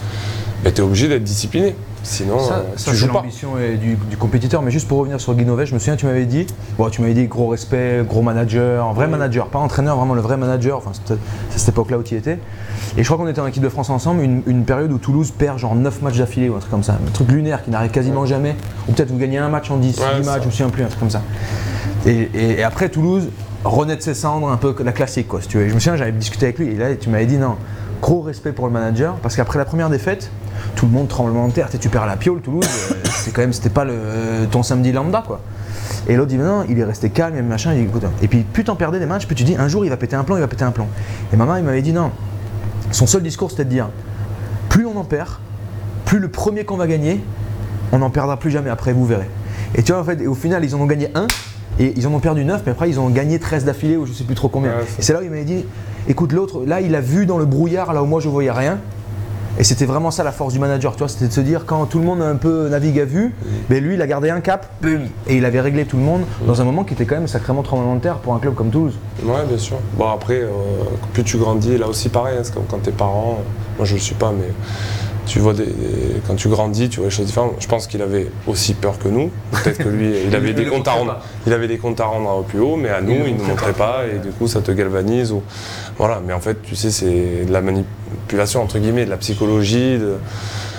bah, tu es obligé d'être discipliné. Sinon, ça, euh, ça tu c'est joues l'ambition et du, du compétiteur. Mais juste pour revenir sur Guinovet, je me souviens, tu m'avais dit, bon, tu m'avais dit gros respect, gros manager, vrai manager, pas entraîneur, vraiment le vrai manager. Enfin, c'était c'est cette époque-là où tu étais. Et je crois qu'on était en équipe de France ensemble, une, une période où Toulouse perd genre 9 matchs d'affilée ou un truc comme ça. Un truc lunaire qui n'arrive quasiment jamais. Ou peut-être vous gagnez un match en 10, Ouais, 10 ça. matchs, je me souviens plus, un truc comme ça. Et, et- et après Toulouse renaît de ses cendres, un peu la classique quoi. Si tu veux. Je me souviens, j'avais discuté avec lui et là tu m'avais dit non, gros respect pour le manager parce qu'après la première défaite, tout le monde tremblement de terre. Tu sais, tu perds la piole, Toulouse, euh, c'est quand même c'était pas le, ton samedi lambda quoi. Et l'autre dit mais non, il est resté calme et machin. Il dit, écoute, et puis plus t'en perdais des matchs, plus tu dis un jour il va péter un plan, il va péter un plan. Et maman il m'avait dit non. Son seul discours c'était de dire plus on en perd, plus le premier qu'on va gagner, on n'en perdra plus jamais après, vous verrez. Et tu vois, en fait, et au final, ils en ont gagné un, et ils en ont perdu 9, mais après, ils ont gagné 13 d'affilée, ou je sais plus trop combien. Ouais, et c'est là où il m'avait dit écoute, l'autre, là, il a vu dans le brouillard, là où moi je voyais rien. Et c'était vraiment ça la force du manager, tu vois, c'était de se dire quand tout le monde un peu navigue à vue, mais lui il a gardé un cap, boum, et il avait réglé tout le monde dans un moment qui était quand même sacrément tremblement de terre pour un club comme Toulouse. Ouais, bien sûr. Bon, après, euh, plus tu grandis, là aussi pareil, hein, c'est comme quand tes parents, moi je le suis pas, mais tu vois, des, des- quand tu grandis, tu vois les choses différentes. Je pense qu'il avait aussi peur que nous. Peut-être que lui, il avait Il des comptes à rendre. Il avait des comptes à rendre au plus haut, mais à nous, il ne nous montrait pas. pas, et du coup, ça te galvanise. Ou... Voilà, mais en fait, tu sais, c'est de la manipulation, entre guillemets, de la psychologie. De...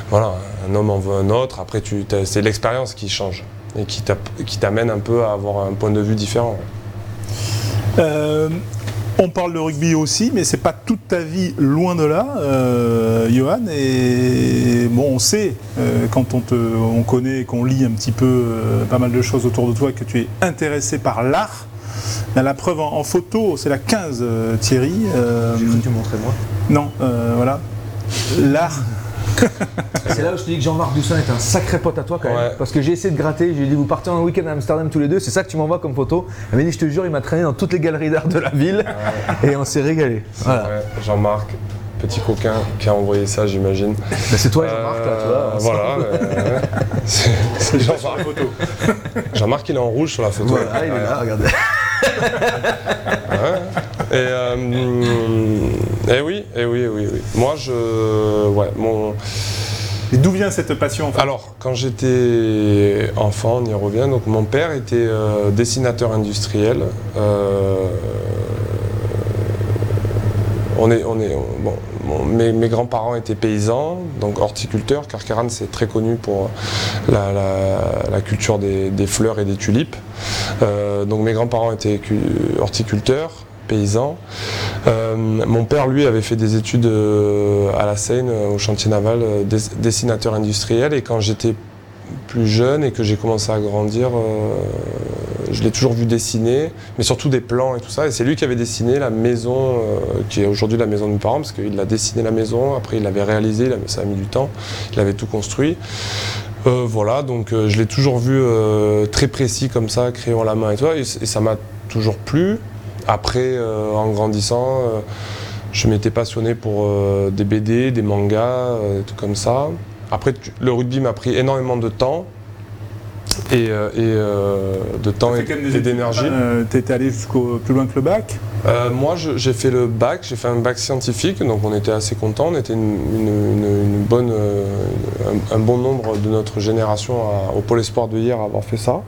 Voilà, un homme en veut un autre. Après, tu, c'est l'expérience qui change et qui t'amène un peu à avoir un point de vue différent. Euh, on parle de rugby aussi, mais c'est pas toute ta vie loin de là, euh, Johan. Et bon, on sait euh, quand on te, on connaît, qu'on lit un petit peu euh, pas mal de choses autour de toi, que tu es intéressé par l'art. La preuve en, en photo, c'est la 15, euh, Thierry. Euh, J'ai cru que tu montrais moi. non, euh, voilà. L'art. C'est là où je te dis que Jean-Marc Doussin est un sacré pote à toi quand même. Ouais. Parce que j'ai essayé de gratter, j'ai dit vous partez en week-end à Amsterdam tous les deux, c'est ça que tu m'envoies comme photo. Il m'a dit je te jure, il m'a traîné dans toutes les galeries d'art de la ville et on s'est régalé. Voilà. Jean-Marc, petit coquin qui a envoyé ça, j'imagine. Bah, c'est toi Jean-Marc là, tu vois. Euh, Voilà. euh, c'est Jean-Marc. Jean-Marc, il est en rouge sur la photo. Voilà, il est là, regardez. Ouais. Et, euh, et oui, et oui, oui, oui. Moi, je, ouais, mon. Et d'où vient cette passion en fait? Alors, quand j'étais enfant, on y revient. Donc, mon père était euh, dessinateur industriel. Euh, on est, on est, on- bon, mon- mes, mes grands-parents étaient paysans, donc horticulteurs. Carcaran, c'est très connu pour la, la- la culture des, des fleurs et des tulipes. Euh, donc, mes grands-parents étaient cu- horticulteurs, paysans. Euh, mon père, lui, avait fait des études euh, à la Seine, euh, au chantier naval, des- dessinateur industriel. Et quand j'étais plus jeune et que j'ai commencé à grandir, je l'ai toujours vu dessiner, mais surtout des plans et tout ça. Et c'est lui qui avait dessiné la maison, qui est aujourd'hui la maison de mes parents, parce qu'il a dessiné la maison, après il l'avait réalisé, ça a mis du temps, il avait tout construit. Voilà, donc je l'ai toujours vu très précis comme ça, crayon à la main et tout, et ça m'a toujours plu. Après, euh, en grandissant, euh, je m'étais passionné pour euh, des BD, des mangas, euh, tout comme ça. Après, tu- le rugby m'a pris énormément de temps et, et, euh, de temps et, des d'énergie. Euh, T'es allé jusqu'au plus loin que le bac? Euh, moi, j'ai fait le bac, j'ai fait un bac scientifique, donc on était assez contents. On était une, une- une- une bonne, un, un bon nombre de notre génération à- au Pôle Espoir de hier à avoir fait ça.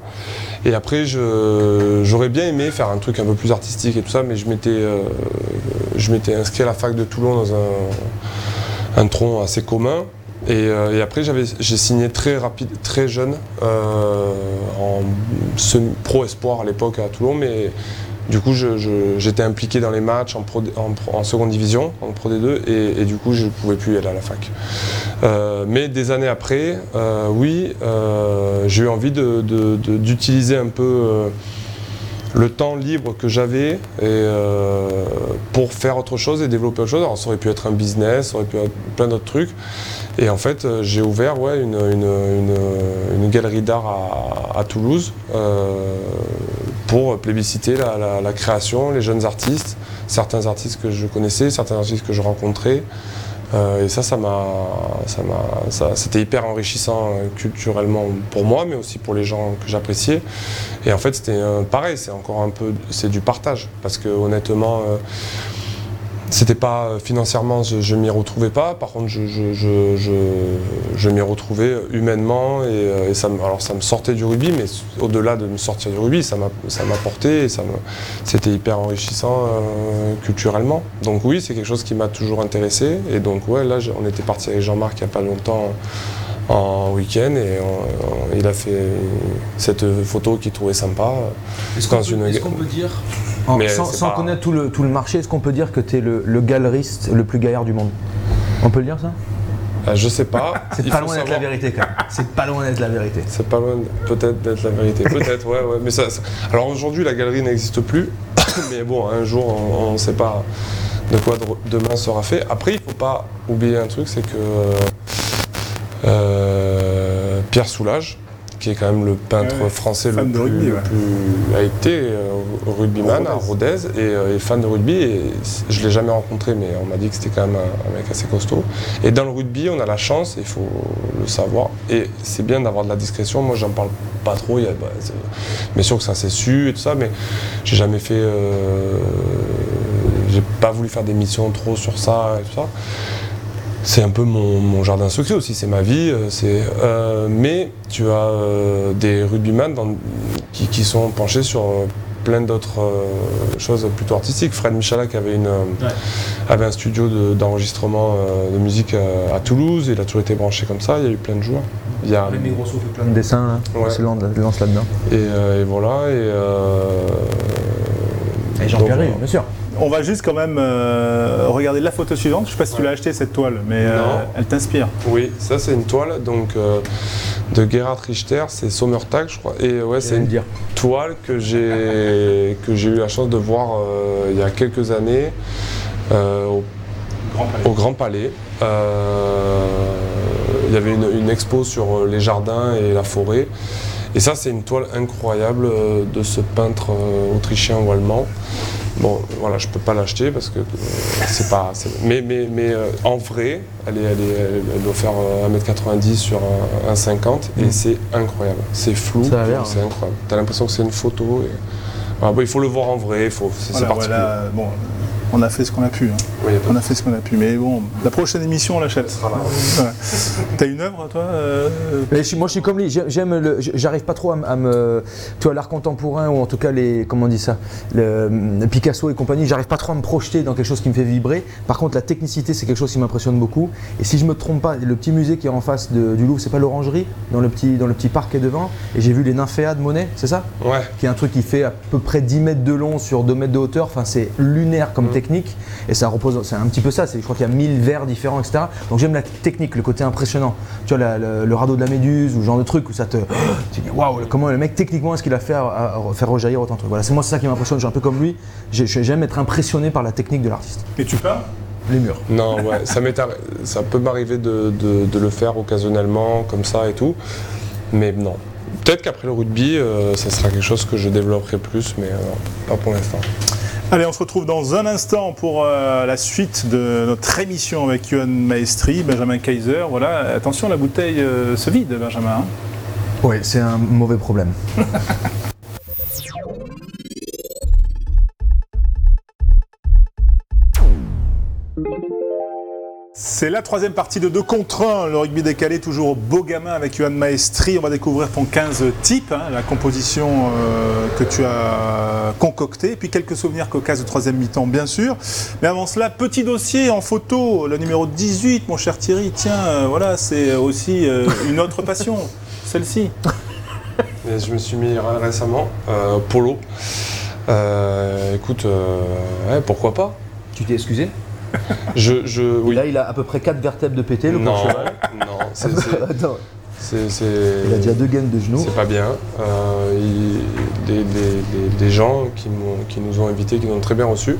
Et après, j'aurais bien aimé faire un truc un peu plus artistique et tout ça, mais je m'étais, euh, inscrit à la fac de Toulon dans un, tronc assez commun. Et, euh, après, j'ai signé très rapide, très jeune, euh, en semi- pro espoir à l'époque à Toulon, mais du coup, j'étais impliqué dans les matchs en, seconde division, en Pro D2, et, du coup, je ne pouvais plus aller à la fac. Euh, mais des années après, euh, oui, euh, j'ai eu envie d'utiliser un peu le temps libre que j'avais pour faire autre chose et développer autre chose. Alors, ça aurait pu être un business, ça aurait pu être plein d'autres trucs. Et en fait, j'ai ouvert ouais, une, galerie d'art à, Toulouse pour plébisciter la, la- la création, les jeunes artistes, certains artistes que je connaissais, certains artistes que je rencontrais. Euh, et ça, ça m'a, ça m'a, c'était hyper enrichissant euh, culturellement pour moi, mais aussi pour les gens que j'appréciais. Et en fait, c'était euh, pareil, c'est encore un peu, c'est du partage, parce que honnêtement, euh, c'était pas euh, financièrement, je, je m'y retrouvais pas. Par contre, je, je, je, je, m'y retrouvais humainement et, euh, et ça, me, alors ça me sortait du rugby, mais au-delà de me sortir du rugby, ça m'a, ça m'a porté et ça c'était hyper enrichissant euh, culturellement. Donc oui, c'est quelque chose qui m'a toujours intéressé. Et donc ouais, là, on était parti avec Jean-Marc il n'y a pas longtemps en week-end et on, on, il a fait cette photo qu'il trouvait sympa. Est-ce qu'on, peut, peut dire en, sans, sans pas... connaître tout le, tout le marché, est-ce qu'on peut dire que tu es le, le, galeriste le plus gaillard du monde? On peut le dire ça? Euh, Je sais pas. C'est pas loin d'être la vérité quand même. C'est pas loin d'être la vérité. C'est pas loin peut-être d'être la vérité. Peut-être, ouais, ouais. Mais ça, ça... Alors aujourd'hui, la galerie n'existe plus. mais bon, un jour, on ne sait pas de quoi demain sera fait. Après, il ne faut pas oublier un truc, c'est que euh, Pierre Soulages, qui est quand même le peintre ouais, français le plus, rugby, ouais. plus, a été euh, rugbyman à Rodez et, euh, et, fan de rugby. Et je l'ai jamais rencontré, mais on m'a dit que c'était quand même un, un, mec assez costaud. Et dans le rugby, on a la chance, il faut le savoir, et c'est bien d'avoir de la discrétion. Moi, j'en parle pas trop. Il y a, bah, bien sûr que ça s'est su et tout ça, mais j'ai jamais fait. Euh, j'ai pas voulu faire des missions trop sur ça et tout ça c'est un peu mon, mon, jardin secret aussi, c'est ma vie. Euh, mais tu as euh, des rugbyman dans, qui, qui, sont penchés sur euh, plein d'autres euh, choses plutôt artistiques. Fred Michalak avait, une, ouais. avait un studio d'enregistrement de, de, musique à, à, Toulouse, il a toujours été branché comme ça, il y a eu plein de joueurs. Il y a fait plein de dessins, hein. ouais. lance là-dedans. Et, et, voilà, et, et Jean-Pierre, bien sûr on va juste quand même euh, regarder la photo suivante. Je ne sais pas si tu l'as acheté cette toile, mais euh, elle t'inspire. Oui, ça c'est une toile donc euh, de Gerhard Richter, c'est Sommertag, je crois. Et ouais, c'est une dire. toile que j'ai que j'ai eu la chance de voir il y a quelques années au Grand Palais. Au Grand Palais. il y avait une, une, expo sur les jardins et la forêt. Et ça, c'est une toile incroyable de ce peintre autrichien ou allemand. Bon, voilà, je peux pas l'acheter parce que euh, c'est pas. Mais, mais, mais euh, en vrai, elle, est, elle, est, elle, doit faire 1m90 sur 1,50 et mmh. c'est incroyable. C'est flou, c'est incroyable. Tu as l'impression que c'est une photo. Et... Voilà, bon, il faut le voir en vrai, c'est voilà, particulier. Voilà, bon, on a fait ce qu'on a pu. Hein. Oui, on a fait ce qu'on a pu. Mais bon, la prochaine émission, on l'achète. Ouais. T'as une œuvre, toi euh... Mais je, Moi, je suis comme lui. J'aime le. J'arrive pas trop à, à, me. Tu vois, l'art contemporain ou en tout cas les. Comment on dit ça le, le Picasso et compagnie. J'arrive pas trop à me projeter dans quelque chose qui me fait vibrer. Par contre, la technicité, c'est quelque chose qui m'impressionne beaucoup. Et si je me trompe pas, le petit musée qui est en face de, du Louvre, c'est pas l'Orangerie, dans le petit dans le petit parc qui est devant. Et j'ai vu les nymphéas de Monet, c'est ça? Ouais. Qui est un truc qui fait à peu près 10 mètres de long sur 2 mètres de hauteur. Enfin, c'est lunaire comme mmh. Technique et ça repose, c'est un petit peu ça, je crois qu'il y a 1000 verres différents, etc. Donc j'aime la technique, le côté impressionnant. Tu vois, la, le, le, radeau de la méduse ou ce genre de truc où ça te. Tu dis waouh, comment le mec techniquement est-ce qu'il a fait à, à, à, faire rejaillir autant de trucs. Voilà, c'est moi c'est ça qui m'impressionne, je suis un peu comme lui, j'aime être impressionné par la technique de l'artiste. Et tu peins? Les murs. Non, ouais, ça, ça peut m'arriver de, de, de, le faire occasionnellement, comme ça et tout, mais non. Peut-être qu'après le rugby, euh, ça sera quelque chose que je développerai plus, mais euh, pas pour l'instant. Allez, on se retrouve dans un instant pour euh, la suite de notre émission avec Johan Maestri, Benjamin Kaiser. Voilà, attention, la bouteille euh, se vide, Benjamin. Hein oui, c'est un mauvais problème. C'est la troisième partie de 2 contre 1, le rugby décalé, toujours au beau gamin avec Johan Maestri. On va découvrir ton 15 type, hein, la composition euh, que tu as concoctée, puis quelques souvenirs cocasses de troisième mi-temps, bien sûr. Mais avant cela, petit dossier en photo, le numéro 18, mon cher Thierry. Tiens, euh, voilà, c'est aussi euh, une autre passion, celle-ci. Je me suis mis récemment, euh, polo. écoute, ouais, pourquoi pas Tu t'es excusé? je, je, oui. Là, il a à peu près 4 vertèbres de pété, le non, cheval. Non, c'est. Il a déjà deux gaines de genoux. C'est pas bien. Euh, il, des, des, des, gens qui, qui, nous ont invités, qui nous ont très bien reçus.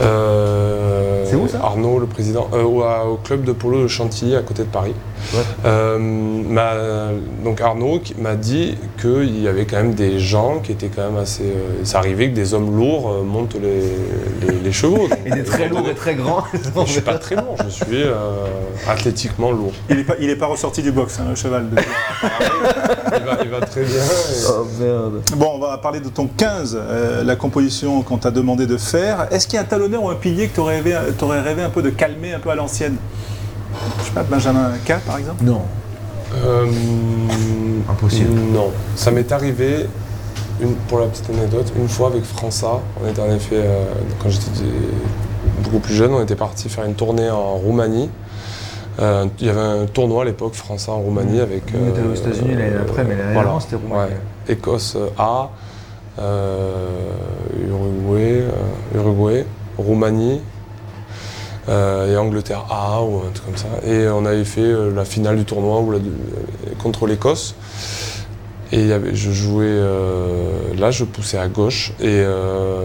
Euh, c'est où ça Arnaud, le président, euh, au, au, club de polo de Chantilly, à côté de Paris. Ouais. Euh, donc Arnaud m'a dit qu'il y avait quand même des gens qui étaient quand même assez. Euh, ça arrivait que des hommes lourds euh, montent les, les, les chevaux. Donc, et des très lourds et très grands. je ne suis pas très lourd, je suis athlétiquement lourd. Il n'est pas, il est pas ressorti du box, hein, le cheval. De... il, va, il, va, très bien. Et... Oh, bon, on va parler de ton 15, la composition qu'on t'a demandé de faire. Est-ce qu'il y a un talon talonneur ou un pilier que tu aurais, aurais, rêvé un peu de calmer un peu à l'ancienne Je sais pas, Benjamin K par exemple Non. Euh, Impossible. Non. Ça m'est arrivé, une, pour la petite anecdote, une fois avec França. On était en effet, euh, quand j'étais beaucoup plus jeune, on était parti faire une tournée en Roumanie. Euh, il y avait un tournoi à l'époque, França en Roumanie, avec. On était aux États-Unis l'année après, mais l'année avant c'était Roumanie. Écosse A, Uruguay, Uruguay, Roumanie, et Angleterre A ou un truc comme ça. Et on avait fait la finale du tournoi contre l'Écosse. Et je jouais là, je poussais à gauche et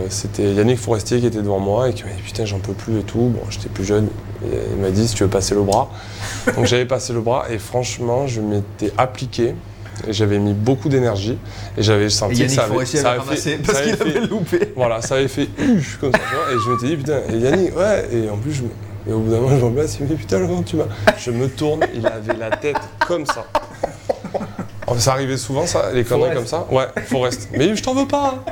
c'était Yannick Forestier qui était devant moi et qui m'a dit putain j'en peux plus et tout. Bon, j'étais plus jeune. il m'a dit si tu veux passer le bras. Donc j'avais passé le bras et franchement je m'étais appliqué. J'avais mis beaucoup d'énergie et j'avais senti et que ça avait, ça avait fait parce qu'il avait loupé. Voilà, ça avait fait comme ça. Et je m'étais dit putain, et Yannick, ouais. Et en plus, je, et au bout d'un moment, je me place, il me dit putain, Laurent, tu m'as. Je me tourne, il avait la tête comme ça. Oh, ça arrivait souvent, ça, les conneries comme ça? Ouais, Forest. Mais je t'en veux pas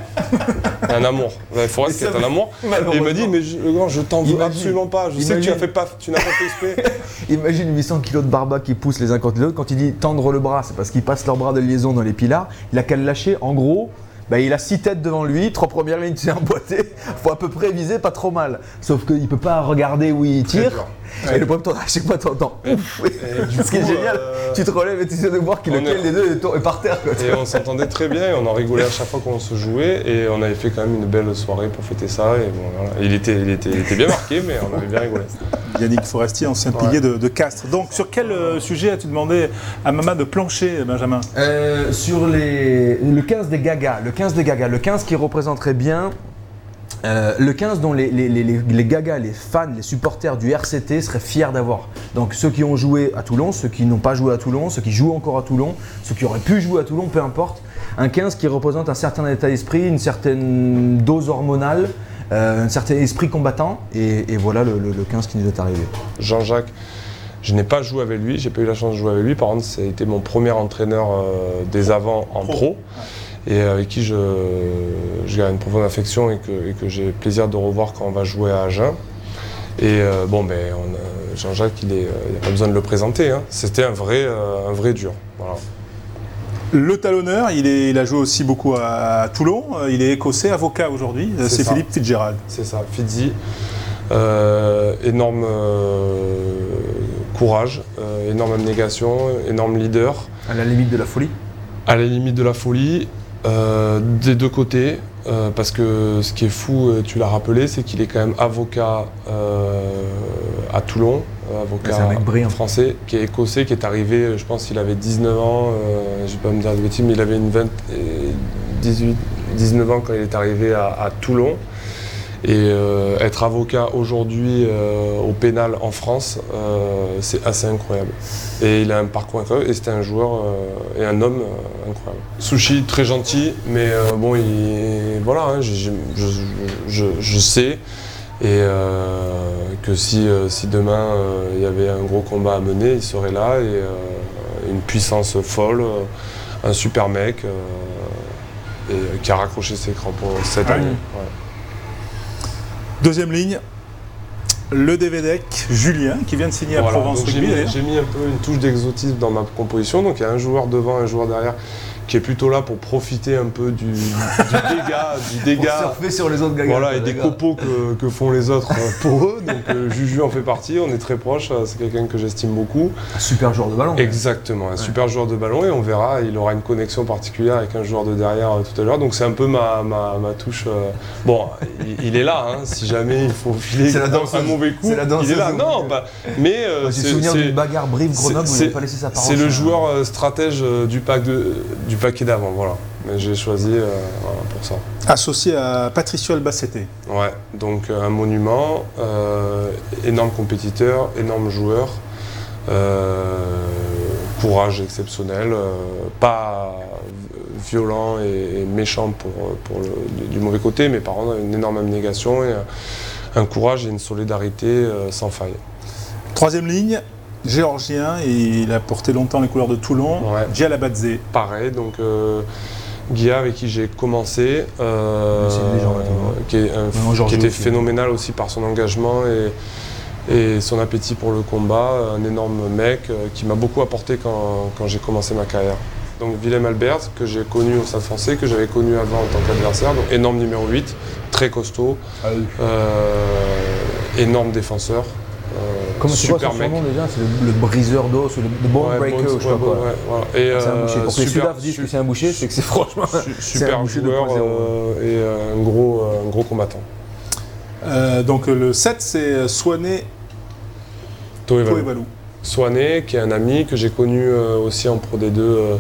Un amour. Forest qui est un amour. Et il m'a dit, mais je, je t'en veux absolument pas. Je sais que tu n'as fait pas, tu n'as pas fait exprès. Imagine 800 kilos de barba qui poussent les uns contre les autres. Quand il dit tendre le bras, c'est parce qu'ils passent leur bras de liaison dans les pilars. Il a qu'à le lâcher. En gros, bah, il a six têtes devant lui, trois premières lignes, c'est emboîté. faut à peu près viser pas trop mal. Sauf qu'il ne peut pas regarder où il tire. Et le problème, à chaque fois, t'entends ouf. Ce qui est génial, euh... tu te relèves et tu essaies de voir qui lequel des deux est par terre. Quoi. Et on s'entendait très bien et on en rigolait à chaque fois qu'on se jouait. Et on avait fait quand même une belle soirée pour fêter ça. Et bon, voilà. il, était, il, était, il, était, bien marqué, mais on avait bien rigolé. Yannick Forestier, ancien ouais. pilier de, de, Castres. Donc, sur quel euh, sujet as-tu demandé à Mama de plancher, Benjamin? Euh, Sur les, le 15 des Gaga. Le 15 des Gaga. Le 15 qui représenterait bien euh, le 15 dont les, les, les, les, gagas, les fans, les supporters du RCT seraient fiers d'avoir. Donc ceux qui ont joué à Toulon, ceux qui n'ont pas joué à Toulon, ceux qui jouent encore à Toulon, ceux qui auraient pu jouer à Toulon, peu importe. Un 15 qui représente un certain état d'esprit, une certaine dose hormonale, euh, un certain esprit combattant. Et, et voilà le, le, le, 15 qui nous est arrivé. Jean-Jacques, je n'ai pas joué avec lui, j'ai pas eu la chance de jouer avec lui. Par contre, ça a été mon premier entraîneur euh, des avants en pro. pro et avec qui je, je garde une profonde affection et que, et que j'ai plaisir de revoir quand on va jouer à Agen. Et euh, bon, ben, Jean-Jacques, il n'y a pas besoin de le présenter. Hein. C'était un vrai, euh, un vrai dur. Voilà. Le talonneur, il, est, il, a joué aussi beaucoup à, Toulon. Il est écossais, avocat aujourd'hui. C'est Philippe Fitzgerald. C'est ça, Fitzy. Euh, énorme courage, énorme abnégation, énorme leader. À la limite de la folie À la limite de la folie. Euh, des deux côtés, euh, parce que ce qui est fou, tu l'as rappelé, c'est qu'il est quand même avocat euh, à Toulon, avocat français, qui est écossais, qui est arrivé, je pense qu'il avait 19 ans, je vais pas me dire de bêtises, mais il avait une 20, 18, 19 ans quand il est arrivé à, à Toulon. Et euh, être avocat aujourd'hui euh, au pénal en France, euh, c'est assez incroyable. Et il a un parcours incroyable et c'était un joueur et un homme incroyable. Sushi, très gentil, mais bon, il, voilà, hein, je, je, je, sais. Et que si, si demain il y avait un gros combat à mener, il serait là et une puissance folle, un super mec et, qui a raccroché ses crampons cette année. Ouais. Deuxième ligne, le DVDEC, Julien, qui vient de signer voilà, à Provence Rugby. J'ai mis un peu une touche d'exotisme dans ma composition. Donc il y a un joueur devant, un joueur derrière qui est plutôt là pour profiter un peu du, du dégât, du dégât. surfer sur les autres gars. Voilà, et des copeaux que, que, font les autres pour eux. Donc euh, Juju en fait partie, on est très proche, c'est quelqu'un que j'estime beaucoup. Un super joueur de ballon. Exactement, un ouais. super joueur de ballon et on verra, il aura une connexion particulière avec un joueur de derrière euh, tout à l'heure. Donc c'est un peu ma, ma, ma touche. Euh... Bon, il, il, est là, hein, si jamais il faut filer la danse, un mauvais coup. La danse, il est là. Non, bah, mais. Euh, souvenir d'une bagarre Brive-Grenoble où il n'a pas laissé sa parole. C'est le joueur euh, stratège du pack de, du paquet d'avant, voilà. Mais j'ai choisi euh, voilà, pour ça. Associé à Patricio Albacete. Ouais, donc euh, un monument, euh, énorme compétiteur, énorme joueur, courage exceptionnel, pas violent et, et méchant pour, pour le, du mauvais côté, mais par contre une énorme abnégation et un courage et une solidarité sans faille. Troisième ligne, géorgien et il a porté longtemps les couleurs de Toulon, ouais. Djalabadze. Pareil, donc euh, Guilla avec qui j'ai commencé, euh, qui, est qui était phénoménal aussi par son engagement et, et, son appétit pour le combat, un énorme mec euh, qui m'a beaucoup apporté quand, quand j'ai commencé ma carrière. Donc Willem Albert, que j'ai connu au Stade français, que j'avais connu avant en tant qu'adversaire, donc énorme numéro 8, très costaud, ah euh, énorme défenseur. Comment tu vois son nom déjà? C'est le, briseur d'os ou le, bone breaker, je sais pas quoi. Et c'est un boucher. Pour que les Sudaf disent que c'est un boucher, c'est que c'est franchement super un joueur euh, et euh, un gros, euh, un gros combattant. donc le 7, c'est Swané Toevalou. Swané, qui est un ami que j'ai connu aussi en Pro D2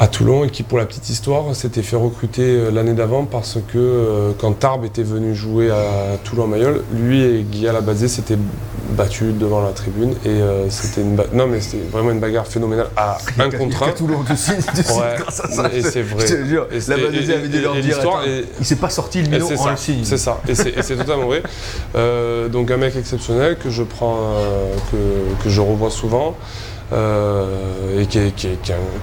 à Toulon et qui, pour la petite histoire, s'était fait recruter euh, l'année d'avant parce que euh, quand Tarbes était venu jouer à Toulon-Mayol, lui et Guy Alabazé s'étaient battus devant la tribune et euh, c'était une non mais c'était vraiment une bagarre phénoménale à un contre un. Toulon ouais, ça, et c'est vrai. Je te jure, Labazé avait dû leur dire il s'est pas sorti le minot en le signe. C'est ça, et c'est totalement vrai. donc un mec exceptionnel que je prends, que, que je revois souvent. Euh, et qui,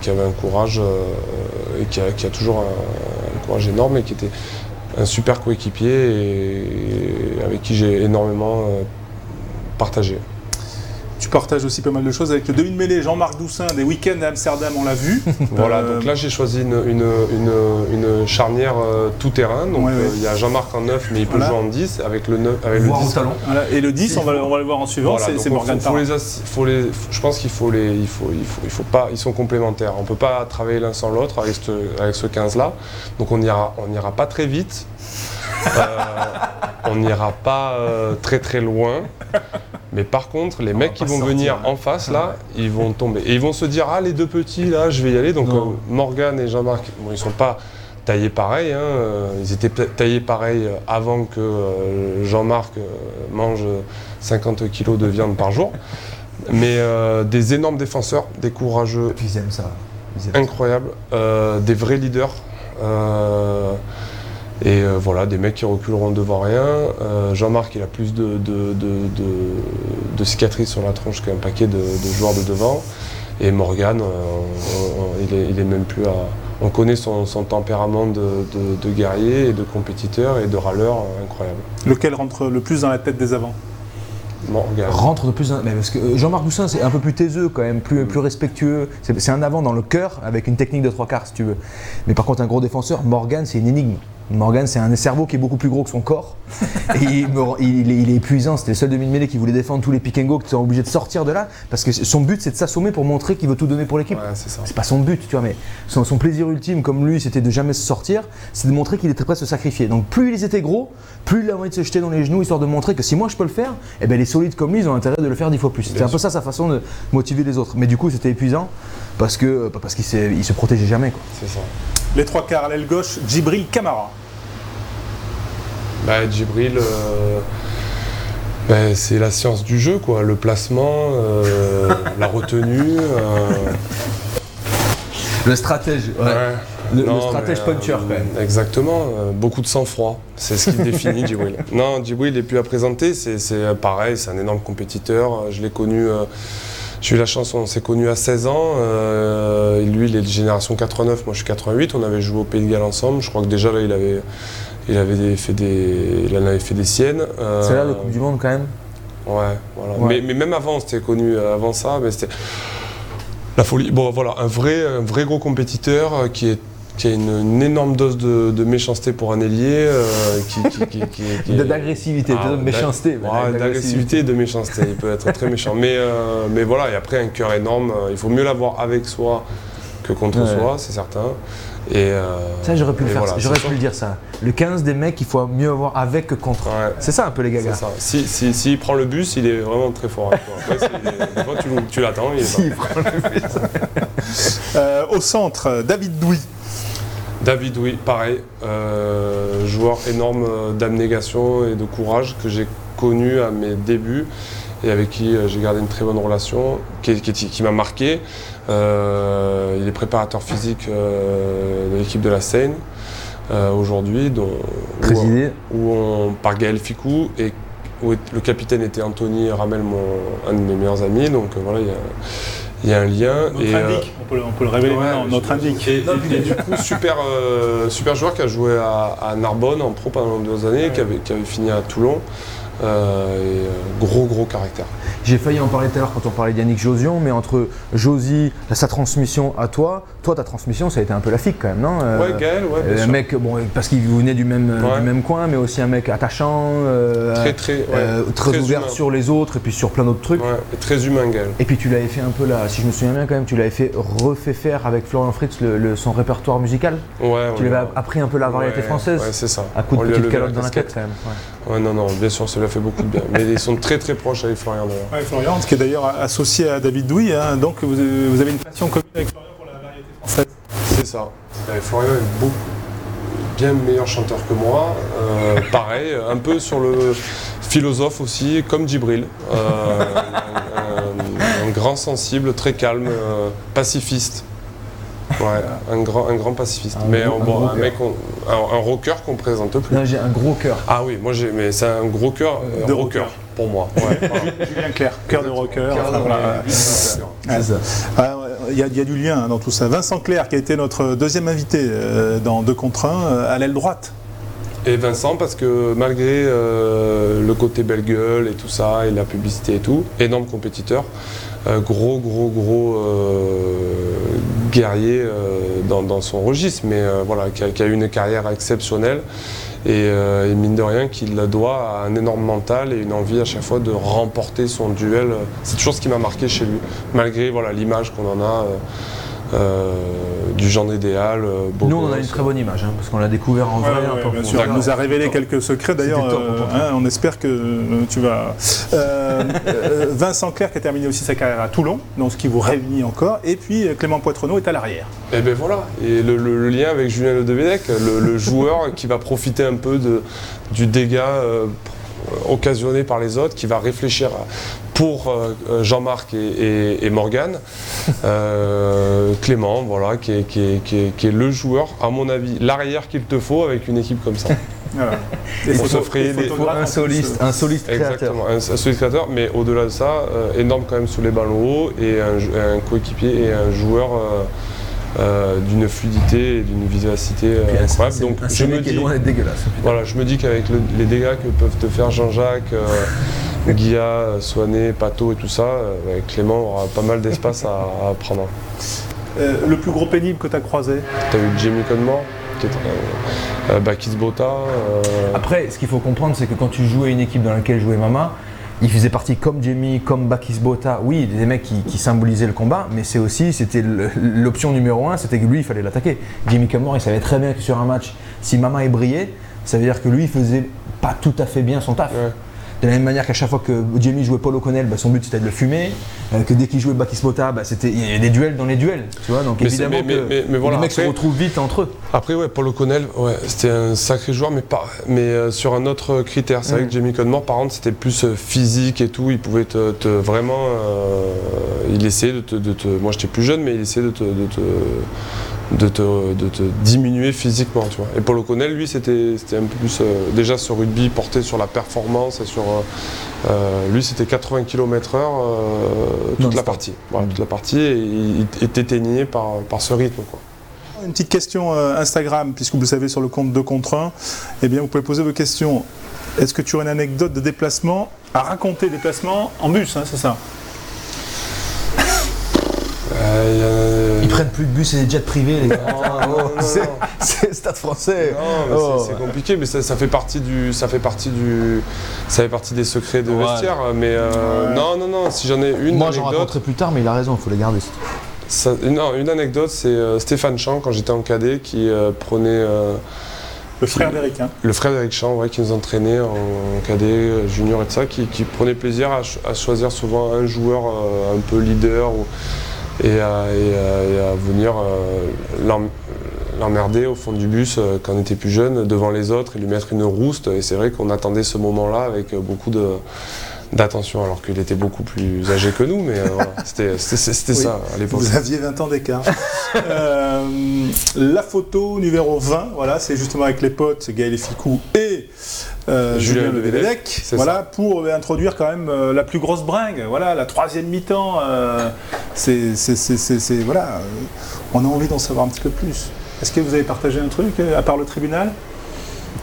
avait un courage euh, et qui a, toujours un, courage énorme et qui était un super coéquipier et avec qui j'ai énormément euh, partagé. Tu partages aussi pas mal de choses avec le demi-mêlée Jean-Marc Doussin des week-ends à Amsterdam, on l'a vu. voilà, euh, donc là j'ai choisi une, une, charnière euh, tout terrain. Donc euh, il y a Jean-Marc en 9, mais il peut jouer en 10 avec le 9. Avec le 10. talon. Et le 10, on va, on va le voir en suivant, c'est Morgan faut, faut les, Je pense qu'il faut les. Il faut, il, faut, il faut pas. Ils sont complémentaires. On ne peut pas travailler l'un sans l'autre avec ce, avec ce 15-là. Donc on n'ira on ira pas très vite. On n'ira pas très très loin. Mais par contre, les mecs qui vont venir en face, là, ils vont tomber. Et ils vont se dire, ah, les deux petits, là, je vais y aller. Donc, euh, Morgan et Jean-Marc, bon, ils sont pas taillés pareil. Hein, euh, ils étaient taillés pareil euh, avant que Jean-Marc mange 50 kilos de viande par jour. Mais des énormes défenseurs, des courageux. ils aiment ça. incroyables, des vrais leaders. Et euh, voilà, des mecs qui reculeront devant rien. Euh, Jean-Marc, il a plus de, de, cicatrices sur la tronche qu'un paquet de, joueurs de devant. Et Morgan, euh, il, est, même plus à. On connaît son, tempérament de, guerrier et de compétiteur et de râleur incroyable. Lequel rentre le plus dans la tête des avants? Morgan. rentre de plus en... mais parce que Jean-Marc Doussin c'est un peu plus taiseux quand même plus, plus respectueux c'est un avant dans le cœur avec une technique de trois quarts si tu veux mais par contre un gros défenseur Morgan c'est une énigme Morgan, c'est un cerveau qui est beaucoup plus gros que son corps. et il, est, épuisant. C'était le seul demi-mêlée qui voulait défendre tous les pick and go, qui sont obligés de sortir de là. Parce que son but, c'est de s'assommer pour montrer qu'il veut tout donner pour l'équipe. c'est pas son but, tu vois. Mais son, plaisir ultime, comme lui, c'était de jamais se sortir. C'est de montrer qu'il était prêt à se sacrifier. Donc plus ils étaient gros, plus il a envie de se jeter dans les genoux, histoire de montrer que si moi je peux le faire, eh ben, les solides comme lui, ils ont intérêt de le faire dix fois plus. C'était un peu ça sa façon de motiver les autres. Mais du coup, c'était épuisant parce que parce qu'il se protégeait jamais. C'est ça. Les trois quarts à l'aile gauche, Djibril Camara. Bah, Djibril, euh, bah, c'est la science du jeu, quoi. Le placement, euh, la retenue. Euh. Le stratège, ouais. Le, stratège puncher, quand même. Exactement, beaucoup de sang-froid. C'est ce qui définit Djibril. Non, Djibril, il est plus à présenter. C'est pareil, c'est un énorme compétiteur. Je l'ai connu. J'ai eu la chance, on s'est connu à 16 ans. lui, il est de génération 89, moi je suis 88. On avait joué au Pays de Galles ensemble. Je crois que déjà là, il avait il, avait fait des, il en avait fait des siennes. Euh, c'est là le Coupe du Monde quand même Ouais, voilà. Mais, mais, même avant, c'était connu euh, avant ça, mais c'était la folie. Bon, voilà, un vrai, un vrai gros compétiteur euh, qui est qui a une, énorme dose de, méchanceté pour un ailier. D'agressivité, de méchanceté. D'agressivité et de méchanceté. Il peut être très méchant. Mais, mais voilà, et après, un cœur énorme. Il faut mieux l'avoir avec soi que contre soi, c'est certain. Et euh, ça, j'aurais pu le faire. j'aurais pu le dire ça. Le 15 des mecs, il faut mieux avoir avec que contre. C'est ça un peu les gagas. S'il si, si, prend le bus, il est vraiment très fort. Après, tu, tu l'attends. Il prend le bus. Euh, au centre, David Douy. David Douy, pareil. Euh, joueur énorme d'abnégation et de courage que j'ai connu à mes débuts et avec qui j'ai gardé une très bonne relation, qui, qui m'a marqué. Euh, il est préparateur physique euh, de l'équipe de la Seine euh, aujourd'hui, où, on, par Gaël Ficou et où le capitaine était Anthony Ramel, mon, un de mes meilleurs amis. Donc voilà, il Il y a un lien. Notre et, indique, on, peut, on, peut, le révéler maintenant, notre indique. Et, et, du coup, super, euh, super joueur qui a joué à, à, Narbonne en pro pendant deux années, ouais. qui, avait, qui avait fini à Toulon. Euh, et, euh, gros gros caractère. J'ai failli en parler tout à l'heure quand on parlait d'Yannick Josion, mais entre Josie, sa transmission à toi, toi ta transmission ça a été un peu la figue quand même, non euh, Ouais, Gaël, ouais. un mec, bon, parce qu'il venait du même, ouais. du même coin, mais aussi un mec attachant, euh, très très, ouais, très, très, ouvert humain. sur les autres et puis sur plein d'autres trucs. Ouais, très humain Gaël. Et puis tu l'avais fait un peu là, si je me souviens bien quand même, tu l'avais fait refait faire avec Florian Fritz le, le, son répertoire musical. Ouais. Tu l'avais appris un peu la variété française. Ouais, c'est ça. À coup de petite calotte dans la tête quand même. Ouais, non, non, bien sûr, cela fait beaucoup de bien. Mais ils sont très très proches avec Florian d'ailleurs. Ouais, Florian, qui est d'ailleurs associé à David Douy, hein, donc vous, avez une passion commune avec Florian pour la variété française. C'est ça. Et Florian est beaucoup bien meilleur chanteur que moi. Euh, pareil, un peu sur le philosophe aussi, comme Djibril. Euh, un, grand sensible, très calme, euh, pacifiste. Ouais, un grand, un grand pacifiste. Un mais gros- bon, un mec, on- un, un rocker qu'on présente plus. Non, j'ai un gros cœur. Ah oui, moi j'ai, mais c'est un gros cœur euh, De rocker, rocker. pour moi. Ouais, voilà. Julien Clerc, cœur de rocker. Ah, Il y, a- il y a du lien hein, dans tout ça. Vincent Clerc, qui a été notre deuxième invité euh, dans 2 contre 1, à l'aile droite. Et Vincent, parce que malgré euh, le côté belle gueule et tout ça, et la publicité et tout, énorme compétiteur, euh, gros, gros, gros euh, guerrier euh, dans, son registre, mais euh, voilà, qui a, qui a eu une carrière exceptionnelle. Et, euh, et mine de rien, qu'il la doit à un énorme mental et une envie à chaque fois de remporter son duel. C'est toujours ce qui m'a marqué chez lui, malgré voilà l'image qu'on en a. euh, du genre idéal. euh, beau Nous, on en a une très bonne image, hein, parce qu'on l'a découvert en Ouais, vrai. ouais, bien sûr. Il nous a révélé quelques secrets. D'ailleurs, euh, hein, on espère que tu vas. Vincent Clerc qui a terminé aussi sa carrière à Toulon, donc ce qui vous réunit encore. Et puis Clément Poitrenaud est à l'arrière. Et ben voilà, et le, le- le lien avec Julien Le Devedec, le, le joueur qui va profiter un peu de, du dégât euh, occasionné par les autres, qui va réfléchir à- pour euh, euh, Jean-Marc et, et, et Morgane. Euh, Clément, voilà, qui est, qui, est, qui, est, qui est le joueur, à mon avis, l'arrière qu'il te faut avec une équipe comme ça. Voilà. Et Pour s'offrir des- Un soliste, un soliste créateur. Exactement, un, créateur, mais au-delà de ça, euh, énorme quand même sous les ballons hauts et un, coéquipier et un joueur euh, euh, d'une fluidité et d'une vivacité euh, incroyable. Donc un je me dis, loin d'être dégueulasse. putain. voilà, je me dis qu'avec le- les dégâts que peuvent te faire Jean-Jacques, euh, Guilla, Soigné, Pato et tout ça, euh, Clément aura pas mal d'espace à, à prendre. euh, le plus gros pénible que tu as croisé T'as eu Jamie Conmore, qui est, euh, Bakis Bota. euh, Après, ce qu'il faut comprendre, c'est que quand tu jouais une équipe dans laquelle jouait Mama, il faisait partie comme Jamie, comme Bakis Bota, oui, des mecs qui, symbolisaient le combat, mais c'est aussi, c'était l'option numéro un, c'était que lui, il fallait l'attaquer. Jamie Cumore, il savait très bien que sur un match, si Mama est brillé, ça veut dire que lui, il faisait pas tout à fait bien son taf. De la même manière qu'à chaque fois que Jamie jouait Paul O'Connell, bah, son but c'était de le fumer, euh, que dès qu'il jouait Bakis Bota, bah, c'était- il y avait des duels dans les duels, tu vois, donc Mais évidemment mais- que mais- voilà, les mecs se retrouvent vite entre eux. Après, ouais, Paul O'Connell, ouais, c'était un sacré joueur, mais, pas, mais euh, sur un autre critère. C'est vrai Mm. que Jamie Conmore, par contre, c'était plus euh, physique et tout. Il pouvait te, te vraiment. il essayait de te, de te- Moi, j'étais plus jeune, mais il essayait de te. De te de te, de te diminuer physiquement, tu vois. Et Paul O'Connell, lui, c'était c'était un peu plus, euh, déjà sur rugby, porté sur la performance et sur... euh, euh, lui, c'était 80 km heure euh, toute la partie. Voilà, Mm. toute la partie, et il, par, par ce rythme, quoi. Une petite question euh, Instagram, puisque vous le savez sur le compte 2 contre 1, eh bien vous pouvez poser vos questions. Est-ce que tu aurais une anecdote de déplacement à raconter déplacement en bus, hein, c'est ça? Euh, il y a- Ils prennent plus de bus et des jets privés, les gars. non, non, c'est non. c'est stade français. Oh, c'est- compliqué, mais ça, ça fait partie du, ça fait partie du, ça fait partie des secrets de Ouais. vestiaire. Mais euh, Ouais. non, non, non. Si j'en ai une Moi, j'en raconterai plus tard, mais il a raison, il faut les garder. ça- non, une anecdote, c'est euh, Stéphane Champ quand j'étais en cadet qui euh, prenait euh, Le frère d'Eric. Hein. le frère d'Eric Champ, ouais, qui nous entraînait en cadet, junior et tout ça, qui, qui prenait plaisir à, ch- à choisir souvent un joueur euh, un peu leader ou- et, à, et à- et à venir euh, l'em- l'emmerder au fond du bus euh, quand on était plus jeune, devant les autres, et lui mettre une rouste. Et c'est vrai qu'on attendait ce moment-là avec euh, beaucoup de d'attention, alors qu'il était beaucoup plus âgé que nous, mais euh, voilà, c'était Oui. ça à l'époque. Vous aviez 20 ans d'écart. Euh, la photo numéro 20, voilà, c'est justement avec les potes, Gaël Ficou et euh, Julien Levedec, voilà, pour introduire quand même la plus grosse bringue, voilà, la troisième mi-temps. c'est, voilà, on a envie d'en savoir un petit peu plus. Est-ce que vous avez partagé un truc à part le tribunal?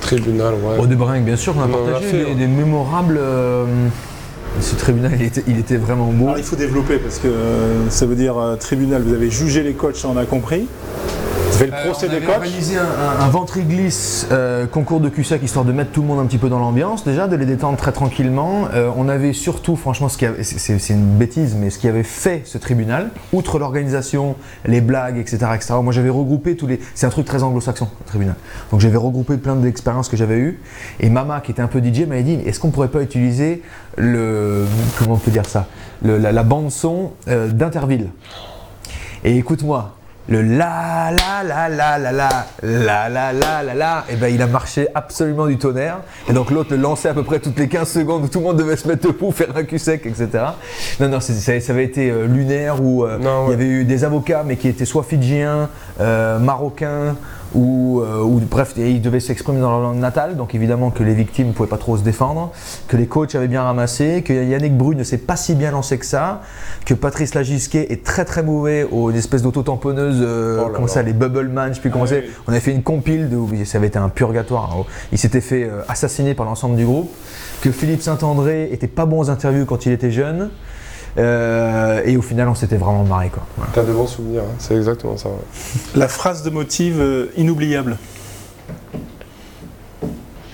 Tribunal, ouais. Oh, des bringues, bien sûr, on a partagé des, mémorables. Ce tribunal, il était, vraiment beau. Alors, il faut développer parce que ça veut dire tribunal, vous avez jugé les coachs, on a compris. Euh, on a organisé un, un, ventre glisse euh, concours de QSEC histoire de mettre tout le monde un petit peu dans l'ambiance déjà, de les détendre très tranquillement. Euh, on avait surtout, franchement, ce qui c'est une bêtise, mais ce qui avait fait ce tribunal, outre l'organisation, les blagues, etc., etc. Moi, j'avais regroupé tous les. C'est un truc très anglo-saxon, le tribunal. Donc, j'avais regroupé plein d'expériences que j'avais eues. Et Mama, qui était un peu DJ, m'avait dit est-ce qu'on pourrait pas utiliser le. Comment on peut dire ça la, la bande son d'Interville. Et écoute-moi, le la la la la la la la la la la la et ben il a marché absolument du tonnerre et donc l'autre le lançait à peu près toutes les 15 secondes où tout le monde devait se mettre debout faire un cul sec etc non non ça, ça, avait été lunaire où il y avait eu des avocats mais qui étaient soit fidjiens marocains ou, euh, bref, ils devaient s'exprimer dans leur langue natale, donc évidemment que les victimes ne pouvaient pas trop se défendre, que les coachs avaient bien ramassé, que Yannick Bru ne s'est pas si bien lancé que ça, que Patrice Lagisquet est très très mauvais aux espèces d'auto-tamponneuses, euh, oh comment ça, les Bubble Man, je sais plus comment ah c'est. On avait fait une compile, de, ça avait été un purgatoire. Hein. Il s'était fait euh, assassiner par l'ensemble du groupe, que Philippe Saint-André était pas bon aux interviews quand il était jeune. Euh, et au final, on s'était vraiment marré. Quoi. T'as de bons souvenirs, hein. c'est exactement ça. La phrase de motive euh, inoubliable.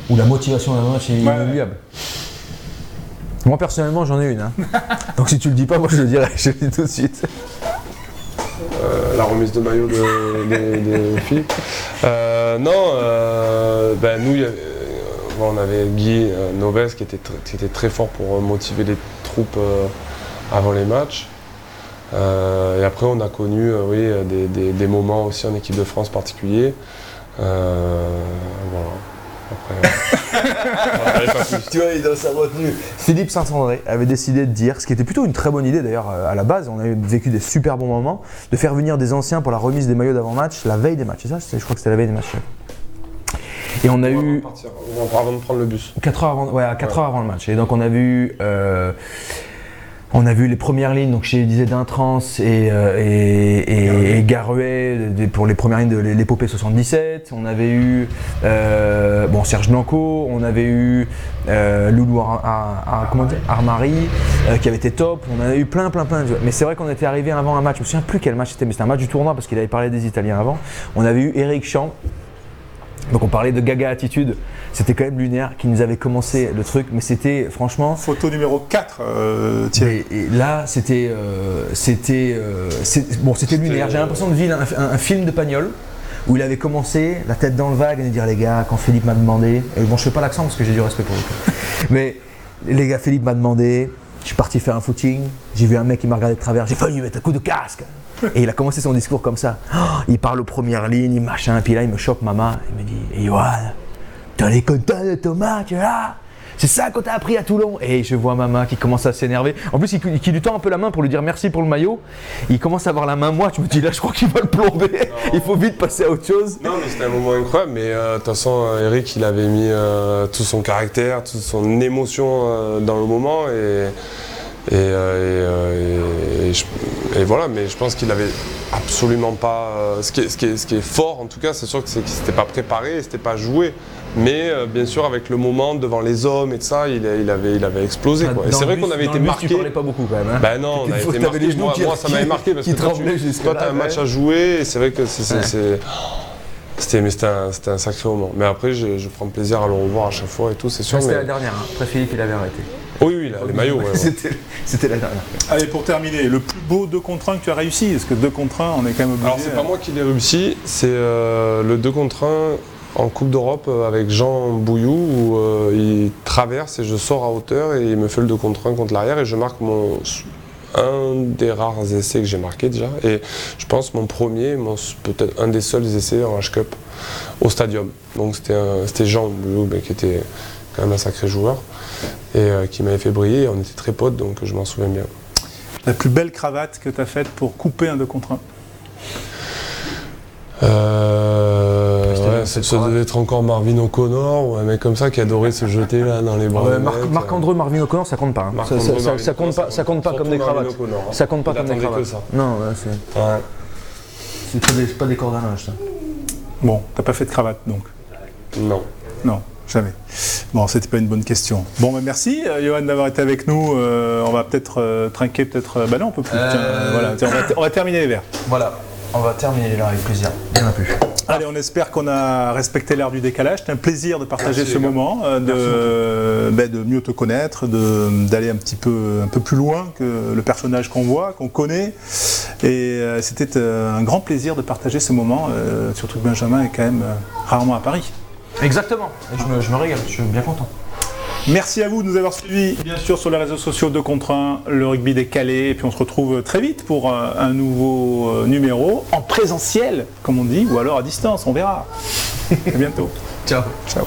Ou la motivation d'un match est inoubliable. Moi personnellement, j'en ai une. Hein. Donc si tu le dis pas, moi je le dirai, je le dis tout de suite. Euh, la remise de maillot des filles. non, ben nous, on avait Guy Noves qui était, qui était très fort pour motiver les troupes avant les matchs. Euh, et après, on a connu euh, oui, des, moments aussi en équipe de France particuliers. Euh, voilà. tu vois, il dans sa retenue. Philippe Saint-André avait décidé de dire, ce qui était plutôt une très bonne idée d'ailleurs à la base, on avait vécu des super bons moments, de faire venir des anciens pour la remise des maillots d'avant-match la veille des matchs. C'est ça Je crois que c'était la veille des matchs. Et on a eu. Avant de prendre le bus. 4 heures avant, ouais, 4 heures avant le match. Et donc on a vu. On a vu les premières lignes, donc je disais d'Intrans et, euh, et, pour les premières lignes de l'épopée 77. On avait eu euh, bon, Serge Blanco, on avait eu euh, Loulou Armari qui avait été top. On a eu plein, plein, plein. Mais c'est vrai qu'on était arrivé avant un match, je me souviens plus quel match c'était, mais c'était un match du tournoi parce qu'il avait parlé des Italiens avant. On avait eu Eric Champ donc on parlait de gaga attitude, c'était quand même lunaire qui nous avait commencé le truc, mais c'était franchement. Photo numéro 4, euh, Et, là, c'était. Euh, c'était euh, bon, c'était lunaire. J'ai l'impression de vivre un, film de Pagnol où il avait commencé, la tête dans le vague, et de dire les gars, quand Philippe m'a demandé. Et bon, je fais pas l'accent parce que j'ai du respect pour vous. mais les gars, Philippe m'a demandé, je suis parti faire un footing, j'ai vu un mec qui m'a regardé de travers, j'ai failli lui mettre un coup de casque. Et il a commencé son discours comme ça. Oh, il parle aux premières lignes, machin, puis là il me chope maman, il me dit hey, Yoann, t'as les content de Thomas, tu là c'est ça qu'on t'a appris à Toulon Et je vois maman qui commence à s'énerver. En plus, il, il, lui tend un peu la main pour lui dire merci pour le maillot. Il commence à avoir la main moi. Tu me dis là, je crois qu'il va le plomber. il faut vite passer à autre chose. Non, mais c'était un moment incroyable. Mais euh, de toute façon, euh, Eric, il avait mis euh, tout son caractère, toute son émotion dans le moment. Et euh, euh, et, voilà, mais je pense qu'il avait absolument pas. Euh, ce, qui est, ce, qui ce, qui est, fort en tout cas, c'est sûr que c'était pas préparé, c'était pas joué. Mais bien sûr, avec le moment devant les hommes et tout ça, il, il avait, il avait explosé. Quoi. Et c'est vrai qu'on avait été marqué. Tu parlais pas beaucoup quand même. Hein ben non, on a été marqué. Moi, moi, ça m'avait marqué parce que toi, tu as un match à jouer et c'est vrai que c'est. C'était, un, un, sacré moment. Mais après, je, je, prends plaisir à le revoir à chaque fois et tout, c'est sûr. C'était la dernière. Hein. Après Philippe, il avait arrêté. Oui, oui, les maillots. C'était la dernière. Allez, pour terminer, le plus beau 2 contre 1 que tu as réussi Est-ce que 2 contre 1, on est quand même obligé Alors, c'est pas moi qui l'ai réussi, c'est euh, le 2 contre 1 en Coupe d'Europe euh, avec Jean Bouillou où euh, il traverse et je sors à hauteur et il me fait le 2 contre 1 contre l'arrière et je marque mon un des rares essais que j'ai marqué déjà et je pense mon premier, peut-être un des seuls essais en H-Cup au stadium. Donc c'était Jean Bouillou qui était quand même un sacré joueur et euh, qui m'avait fait briller. On était très potes, donc je m'en souviens bien. La plus belle cravate que tu as faite pour couper un 2 contre 1 euh, ça, devait être encore Marvin O'Connor ou un mec comme ça qui adorait se jeter là dans les bras. Marc, André, Marvin O'Connor, ça compte pas. Hein. Ça, compte pas, ça compte pas comme des cravates. Ça compte pas comme des cravates. Non, c'est. Ouais. C'est pas des cordes à linge, ça. Bon, t'as pas fait de cravate donc Non. Non. Jamais. Bon, c'était pas une bonne question. Bon, bah, merci, euh, Johan, d'avoir été avec nous. Euh, on va peut-être euh, trinquer, peut-être. bah non, on peut plus. voilà, on va, terminer les verres. Voilà, on va terminer verres avec plaisir. Bien plus. Allez, on espère qu'on a respecté l'heure du décalage. C'était un plaisir de partager ce moment, de, bah, de, mieux te connaître, d'aller un petit peu, un peu plus loin que le personnage qu'on voit, qu'on connaît. Et c'était un grand plaisir de partager ce moment, surtout que Benjamin est quand même rarement à Paris. Exactement, je me, régale, je suis bien content. Merci à vous de nous avoir suivis, bien sûr, sur les réseaux sociaux de contre 1, le rugby décalé. Et puis on se retrouve très vite pour un, nouveau euh, numéro en présentiel, comme on dit, ou alors à distance, on verra. à bientôt. Ciao. Ciao.